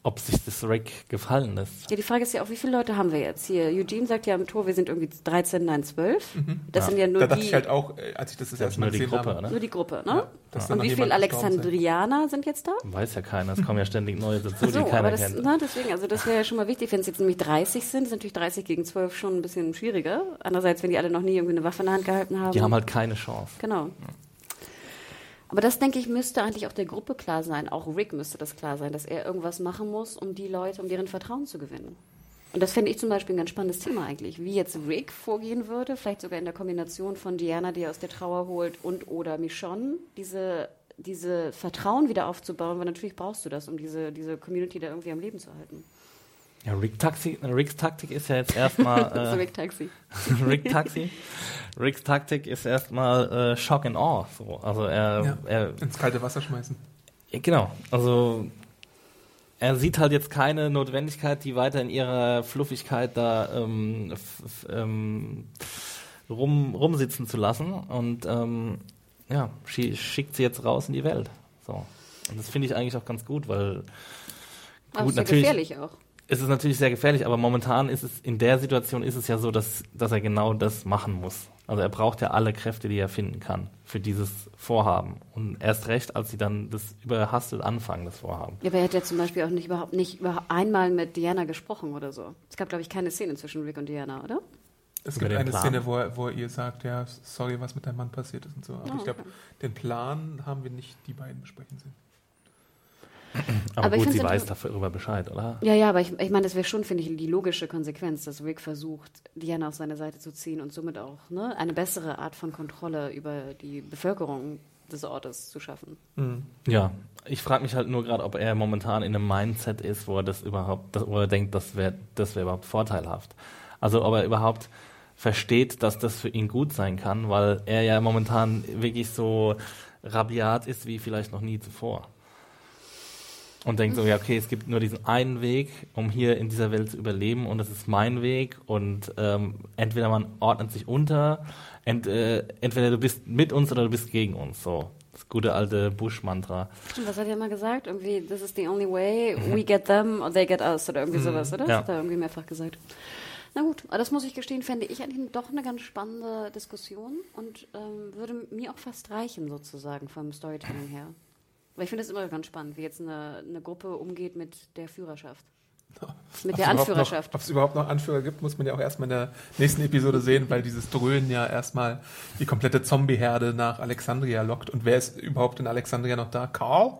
ob sich das Rick gefallen lässt. Ja, die Frage ist ja auch, wie viele Leute haben wir jetzt? Hier, Eugene sagt ja am Tor, wir sind irgendwie 13, nein, 12. Das sind ja nur Mhm. Da dachte die, ich halt auch, äh, als ich das das erste ist Mal nur die gesehen Gruppe, habe. ne? nur die Gruppe, ne? Ja, da Und wie viele. Alexandrianer sind jetzt da? Weiß ja keiner, es kommen ja ständig neue dazu, die So, keiner aber das, kennt. na, deswegen, also das wäre ja schon mal wichtig, wenn es jetzt nämlich 30 sind, ist natürlich 30 gegen 12 schon ein bisschen schwieriger. Andererseits, wenn die alle noch nie irgendwie eine Waffe in der Hand gehalten haben. Die haben halt keine Chance. Genau. Aber das, denke ich, müsste eigentlich auch der Gruppe klar sein. Auch Rick müsste das klar sein, dass er irgendwas machen muss, um die Leute, um deren Vertrauen zu gewinnen. Und das fände ich zum Beispiel ein ganz spannendes Thema eigentlich. Wie jetzt Rick vorgehen würde, vielleicht sogar in der Kombination von Diana, die er aus der Trauer holt, und oder Michonne, diese, diese Vertrauen wieder aufzubauen, weil natürlich brauchst du das, um diese, diese Community da irgendwie am Leben zu halten. Ja, Rick Taxi, Ricks Taktik ist ja jetzt erstmal Rick Taxi. äh, Rick Taxi. Ricks Taktik ist erstmal äh, Shock and Awe. So. Also er, Ja. er Ins kalte Wasser schmeißen. Ja, genau. Also er sieht halt jetzt keine Notwendigkeit, die weiter in ihrer Fluffigkeit da ähm, ähm, rum, rumsitzen zu lassen. Und ähm, ja, schi schickt sie jetzt raus in die Welt. So. Und das finde ich eigentlich auch ganz gut, weil Aber Gut, ist ja natürlich- gefährlich auch. Es ist natürlich sehr gefährlich, aber momentan ist es, in der Situation ist es ja so, dass, dass er genau das machen muss. Also er braucht ja alle Kräfte, die er finden kann für dieses Vorhaben. Und erst recht, als sie dann das überhastet anfangen, das Vorhaben. Ja, aber er hat ja zum Beispiel auch nicht überhaupt nicht über einmal mit Diana gesprochen oder so. Es gab, glaube ich, keine Szene zwischen Rick und Diana, oder? Es gibt eine Plan. Szene, wo er, wo er ihr sagt, ja, sorry, was mit deinem Mann passiert ist und so. Aber Oh, ich glaube, okay. den Plan haben wir nicht die beiden besprechen sehen. Aber, Aber ich gut, sie weiß darüber Bescheid, oder? Ja, ja, aber ich, ich meine, das wäre schon, finde ich, die logische Konsequenz, dass Rick versucht, Diana auf seine Seite zu ziehen und somit auch ne, eine bessere Art von Kontrolle über die Bevölkerung des Ortes zu schaffen. Ja, ich frage mich halt nur gerade, ob er momentan in einem Mindset ist, wo er das überhaupt, wo er denkt, das wäre das wär überhaupt vorteilhaft. Also ob er überhaupt versteht, dass das für ihn gut sein kann, weil er ja momentan wirklich so rabiat ist wie vielleicht noch nie zuvor. Und denkt so, ja, okay, es gibt nur diesen einen Weg, um hier in dieser Welt zu überleben und das ist mein Weg und ähm, entweder man ordnet sich unter, ent, äh, entweder du bist mit uns oder du bist gegen uns, so. Das gute alte Bush-Mantra. Stimmt, was hat er immer gesagt? Irgendwie, this is the only way, we get them or they get us oder irgendwie sowas, oder? Das Ja. hat er irgendwie mehrfach gesagt. Na gut, aber das muss ich gestehen, fände ich eigentlich doch eine ganz spannende Diskussion und ähm, würde mir auch fast reichen, sozusagen, vom Storytelling her. Weil ich finde es immer ganz spannend, wie jetzt eine, eine Gruppe umgeht mit der Führerschaft. Mit Ob's der Anführerschaft. Ob es überhaupt noch Anführer gibt, muss man ja auch erstmal in der nächsten Episode sehen, weil dieses Dröhnen ja erstmal die komplette Zombie-Herde nach Alexandria lockt. Und wer ist überhaupt in Alexandria noch da? Carl?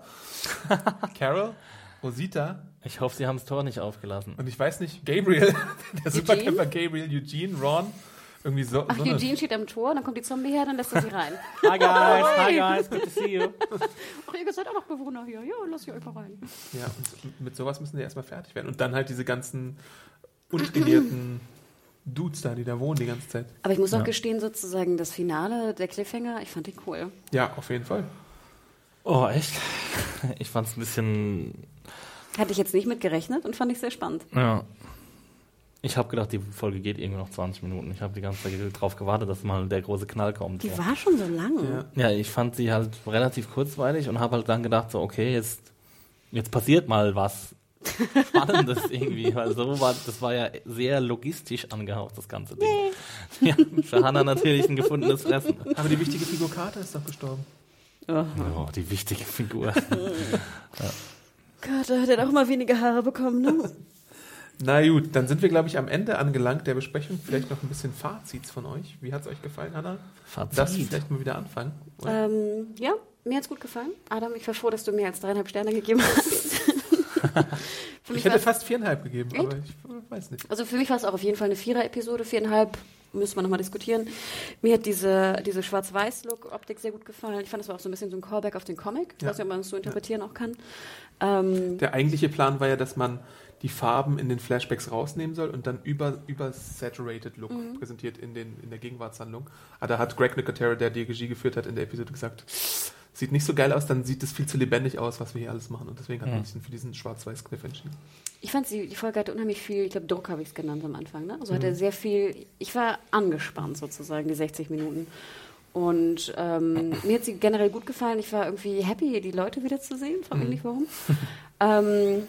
Carol? Rosita? Ich hoffe, sie haben das Tor nicht aufgelassen. Und ich weiß nicht, Gabriel, der Superkämpfer Gabriel, Eugene, Ron, irgendwie so. Ach, so Eugene steht am Tor, dann kommt die Zombie her, dann lässt er sie rein. Hi guys, hi guys, good to see you. Ach, ihr seid auch noch Bewohner hier. Ja, lasst ihr euch mal rein. Ja, und mit sowas müssen die erstmal fertig werden. Und dann halt diese ganzen untrainierten Dudes da, die da wohnen die ganze Zeit. Aber ich muss auch Ja. gestehen, sozusagen, das Finale, der Cliffhanger, ich fand den cool. Ja, auf jeden Fall. Oh, echt? Ich fand es ein bisschen Hatte ich jetzt nicht mit gerechnet und fand ich sehr spannend. Ja. Ich habe gedacht, die Folge geht irgendwie noch 20 Minuten. Ich habe die ganze Zeit drauf gewartet, dass mal der große Knall kommt. Die so. war schon so lang. Ja. Ja, ich fand sie halt relativ kurzweilig und habe halt dann gedacht, so, okay, jetzt, jetzt passiert mal was Spannendes irgendwie, weil so war, das war ja sehr logistisch angehaucht, das ganze Ding. Ja, für Hannah natürlich ein gefundenes Fressen. Aber die wichtige Figur Carter ist doch gestorben. Oh. Oh, die wichtige Figur. Gott, der hat auch immer weniger Haare bekommen, ne? Na gut, dann sind wir, glaube ich, am Ende angelangt der Besprechung. Vielleicht noch ein bisschen Fazits von euch. Wie hat es euch gefallen, Hanna? Fazit. Das vielleicht mal wieder anfangen. Ähm, ja, mir hat's gut gefallen. Adam, ich war froh, dass du mir als dreieinhalb Sterne gegeben hast. für mich ich hätte fast viereinhalb gegeben, Echt? aber ich weiß nicht. Also für mich war es auch auf jeden Fall eine Vierer-Episode, viereinhalb. Müssen wir nochmal diskutieren. Mir hat diese, diese Schwarz-Weiß-Look-Optik sehr gut gefallen. Ich fand, das war auch so ein bisschen so ein Callback auf den Comic. Ich Ja. weiß nicht, ob man das so interpretieren auch kann. Ähm, Der eigentliche Plan war ja, dass man die Farben in den Flashbacks rausnehmen soll und dann über, über Saturated Look Mhm. präsentiert in, den, in der Gegenwartshandlung. Aber da hat Greg Nicotero, der die Regie geführt hat, in der Episode gesagt, sieht nicht so geil aus, dann sieht es viel zu lebendig aus, was wir hier alles machen. Und deswegen hat man Mhm. sich für diesen Schwarz-Weiß-Kniff entschieden. Ich fand, sie, die Folge hatte unheimlich viel, ich glaube, Druck habe ich es genannt am Anfang. Ne? Also hatte Mhm. sehr viel, ich war angespannt sozusagen, die 60 Minuten. Und ähm, mir hat sie generell gut gefallen. Ich war irgendwie happy, die Leute wiederzusehen. Frag mich Mhm. nicht warum. ähm,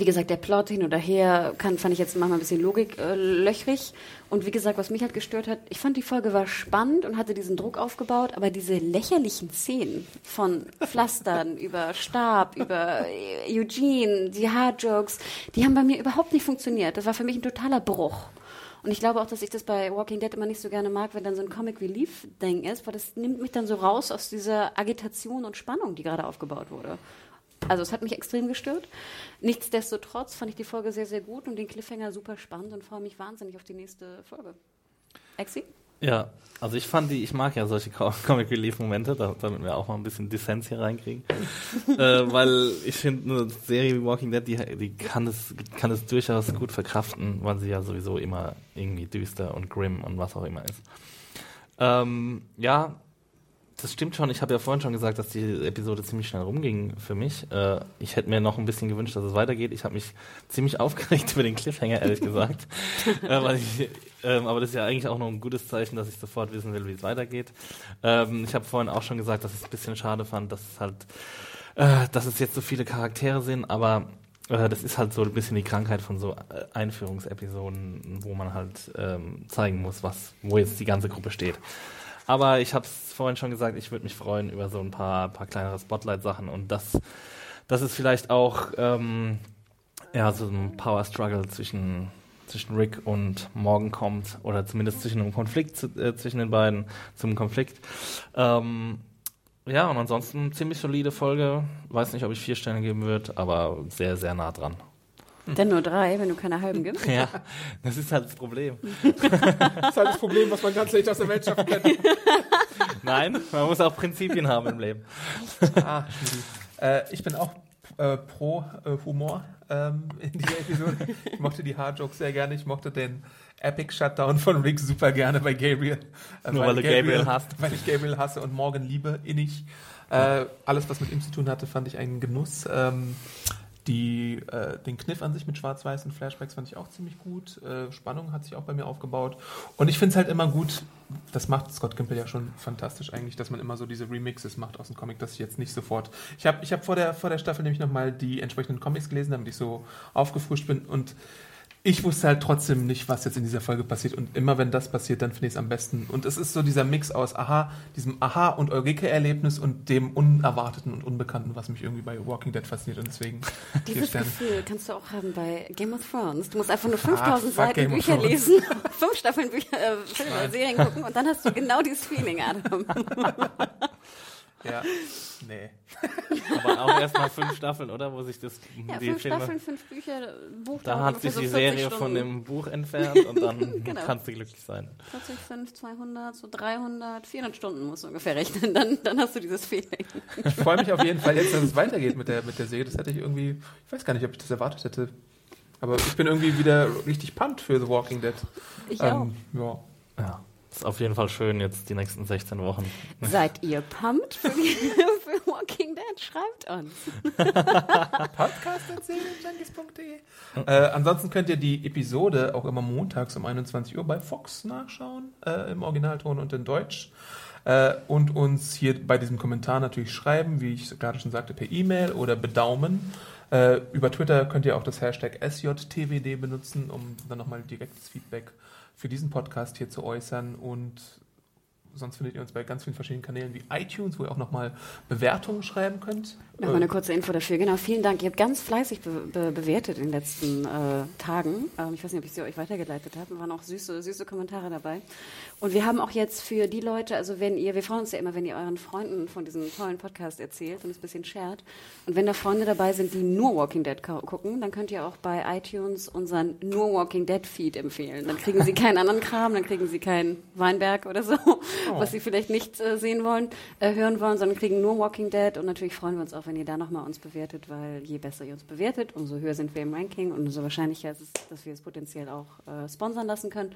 wie gesagt, der Plot hin oder her kann, fand ich jetzt manchmal ein bisschen logiklöchrig. Äh, und wie gesagt, was mich halt gestört hat, ich fand die Folge war spannend und hatte diesen Druck aufgebaut, aber diese lächerlichen Szenen von Pflastern über Stab, über äh, Eugene, die Haarjokes, die haben bei mir überhaupt nicht funktioniert. Das war für mich ein totaler Bruch. Und ich glaube auch, dass ich das bei Walking Dead immer nicht so gerne mag, wenn dann so ein Comic Relief Ding ist, weil das nimmt mich dann so raus aus dieser Agitation und Spannung, die gerade aufgebaut wurde. Also es hat mich extrem gestört. Nichtsdestotrotz fand ich die Folge sehr, sehr gut und den Cliffhanger super spannend und freue mich wahnsinnig auf die nächste Folge. Exi? Ja, also ich fand die, ich mag ja solche Co- Comic Relief Momente, da, damit wir auch mal ein bisschen Dissens hier reinkriegen. äh, weil ich finde, eine Serie wie Walking Dead, die, die kann es, kann es durchaus gut verkraften, weil sie ja sowieso immer irgendwie düster und grim und was auch immer ist. Ähm, ja, das stimmt schon. Ich habe ja vorhin schon gesagt, dass die Episode ziemlich schnell rumging für mich. Äh, ich hätte mir noch ein bisschen gewünscht, dass es weitergeht. Ich habe mich ziemlich aufgeregt über den Cliffhanger, ehrlich gesagt. äh, ich, ähm, aber das ist ja eigentlich auch noch ein gutes Zeichen, dass ich sofort wissen will, wie es weitergeht. Ähm, ich habe vorhin auch schon gesagt, dass ich es ein bisschen schade fand, dass es halt, äh, dass es jetzt so viele Charaktere sind, aber äh, das ist halt so ein bisschen die Krankheit von so äh, Einführungsepisoden, wo man halt ähm, zeigen muss, was, wo jetzt die ganze Gruppe steht. Aber ich habe vorhin schon gesagt, ich würde mich freuen über so ein paar, paar kleinere Spotlight-Sachen und das, das ist vielleicht auch ähm, ja, so ein Power-Struggle zwischen, zwischen Rick und Morgan kommt oder zumindest zwischen einem Konflikt äh, zwischen den beiden zum Konflikt. Ähm, ja, und ansonsten ziemlich solide Folge. Weiß nicht, ob ich vier Sterne geben würde, aber sehr, sehr nah dran. Denn nur drei, wenn du keine halben gibst. Ja, das ist halt das Problem. Das ist halt das Problem, was man ganz leicht aus der Welt schaffen kann. Nein, man muss auch Prinzipien haben im Leben. Ah, äh, ich bin auch äh, pro äh, Humor ähm, in dieser Episode. Ich mochte die Haarjokes sehr gerne. Ich mochte den Epic Shutdown von Rick super gerne bei Gabriel. Äh, Nur weil du Gabriel hasst. Weil ich Gabriel hasse und Morgan liebe, innig. Äh, alles, was mit ihm zu tun hatte, fand ich einen Genuss. Ähm, die, äh, den Kniff an sich mit Schwarz-Weiß und Flashbacks fand ich auch ziemlich gut. Äh, Spannung hat sich auch bei mir aufgebaut. Und ich finde es halt immer gut, das macht Scott Gimple ja schon fantastisch eigentlich, dass man immer so diese Remixes macht aus dem Comic, dass ich jetzt nicht sofort. Ich habe ich hab vor, der, vor der Staffel nämlich nochmal die entsprechenden Comics gelesen, damit ich so aufgefrischt bin. Und ich wusste halt trotzdem nicht, was jetzt in dieser Folge passiert. Und immer wenn das passiert, dann finde ich es am besten. Und es ist so dieser Mix aus Aha, diesem Aha- und Eureka-Erlebnis und dem Unerwarteten und Unbekannten, was mich irgendwie bei Walking Dead fasziniert. Und deswegen Dieses. Gefühl kannst du auch haben bei Game of Thrones. Du musst einfach nur 5000 fuck Seiten Game Bücher lesen, fünf Staffeln Bücher, äh, Filme, Serien gucken und dann hast du genau dieses Feeling, Adam. Ja, nee. Aber auch erstmal fünf Staffeln, oder? Wo sich das Ja, die fünf Filme. Staffeln, fünf Bücher, Buch Da hat sich die so 40 Serie von Stunden. dem Buch entfernt und dann Genau. kannst du glücklich sein. 40, 5, 200, so 300, 400 Stunden musst du ungefähr rechnen. Dann, dann hast du dieses Feeling. Ich freue mich auf jeden Fall jetzt, dass es weitergeht mit der, mit der Serie. Das hätte ich irgendwie, ich weiß gar nicht, ob ich das erwartet hätte. Aber ich bin irgendwie wieder richtig pumped für The Walking Dead. Ich auch. Ähm, ja. Ja. Ist auf jeden Fall schön jetzt die nächsten 16 Wochen. Seid ihr pumped für, die, für Walking Dead? Schreibt uns. Podcast.serienjunkies.de äh, Ansonsten könnt ihr die Episode auch immer montags um 21 Uhr bei Fox nachschauen, äh, im Originalton und in Deutsch. Äh, und uns hier bei diesem Kommentar natürlich schreiben, wie ich gerade schon sagte, per E-Mail oder bedaumen. Äh, über Twitter könnt ihr auch das Hashtag SJTWD benutzen, um dann nochmal direktes Feedback für diesen Podcast hier zu äußern. Und sonst findet ihr uns bei ganz vielen verschiedenen Kanälen wie iTunes, wo ihr auch nochmal Bewertungen schreiben könnt. Nochmal eine kurze Info dafür. Genau, vielen Dank. Ihr habt ganz fleißig be be bewertet in den letzten äh, Tagen. Ähm, ich weiß nicht, ob ich sie euch weitergeleitet habe. Da waren auch süße, süße Kommentare dabei. Und wir haben auch jetzt für die Leute, also wenn ihr, wir freuen uns ja immer, wenn ihr euren Freunden von diesem tollen Podcast erzählt und es ein bisschen shared. Und wenn da Freunde dabei sind, die nur Walking Dead gu- gucken, dann könnt ihr auch bei iTunes unseren nur Walking Dead Feed empfehlen. Dann kriegen sie keinen anderen Kram, dann kriegen sie keinen Weinberg oder so, was sie vielleicht nicht äh, sehen wollen, äh, hören wollen, sondern kriegen nur Walking Dead. Und natürlich freuen wir uns auch, wenn ihr da nochmal uns bewertet, weil je besser ihr uns bewertet, umso höher sind wir im Ranking und umso wahrscheinlicher ist es, dass wir es potenziell auch äh, sponsern lassen können.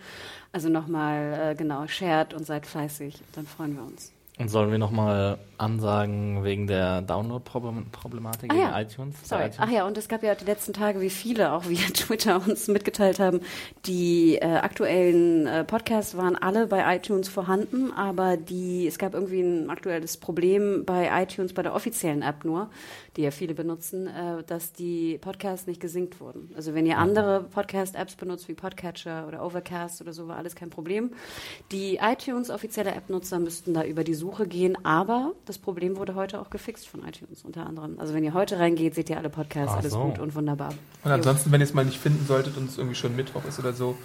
Also nochmal, äh, genau, shared und seid fleißig, dann freuen wir uns. Und sollen wir nochmal ansagen wegen der Download-Problematik Ah, in ja. iTunes? Sorry. iTunes? Ach ja, und es gab ja die letzten Tage, wie viele auch via Twitter uns mitgeteilt haben, die äh, aktuellen äh, Podcasts waren alle bei iTunes vorhanden, aber die, es gab irgendwie ein aktuelles Problem bei iTunes, bei der offiziellen App nur, die ja viele benutzen, äh, dass die Podcasts nicht gesinkt wurden. Also wenn ihr Mhm. andere Podcast-Apps benutzt, wie Podcatcher oder Overcast oder so, war alles kein Problem. Die iTunes offizielle App-Nutzer müssten da über die Suche gehen, aber das Problem wurde heute auch gefixt von iTunes unter anderem. Also wenn ihr heute reingeht, seht ihr alle Podcasts, Ach alles so. gut und wunderbar. Und ansonsten, wenn ihr es mal nicht finden solltet und es irgendwie schon Mittwoch ist oder so,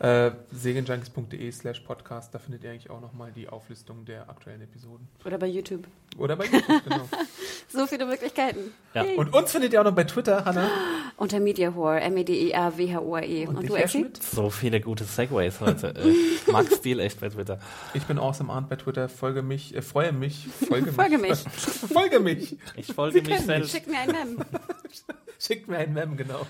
äh, segenjunkies.de slash podcast, da findet ihr eigentlich auch nochmal die Auflistung der aktuellen Episoden. Oder bei YouTube. Oder bei YouTube, genau. So viele Möglichkeiten. Ja. Und uns findet ihr auch noch bei Twitter, Hanna. Unter Mediahore, M-E-D-I-A-W-H-O-R-E. Und, dich, du, Herr Exi? Schmidt? So viele gute Segways heute. Äh, ich mag Stil echt bei Twitter. Ich bin Awesome Arndt bei Twitter. Folge mich, äh, freue mich. Folge, Folge mich. Folge mich. Ich folge mich kennen selbst. Schickt mir ein Mem. Schickt mir ein Mem, genau.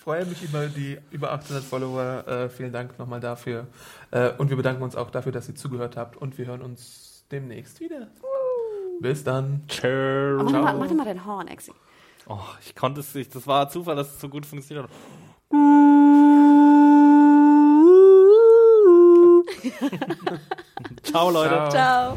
Freue mich über die über 800 Follower. Äh, vielen Dank nochmal dafür. Äh, und wir bedanken uns auch dafür, dass ihr zugehört habt. Und wir hören uns demnächst wieder. Bis dann. Tschö. Mach mal, mach mal dein Horn, Exi. Oh, ich konnte es nicht. Das war Zufall, dass es so gut funktioniert hat. Ciao, Leute. Ciao. Ciao.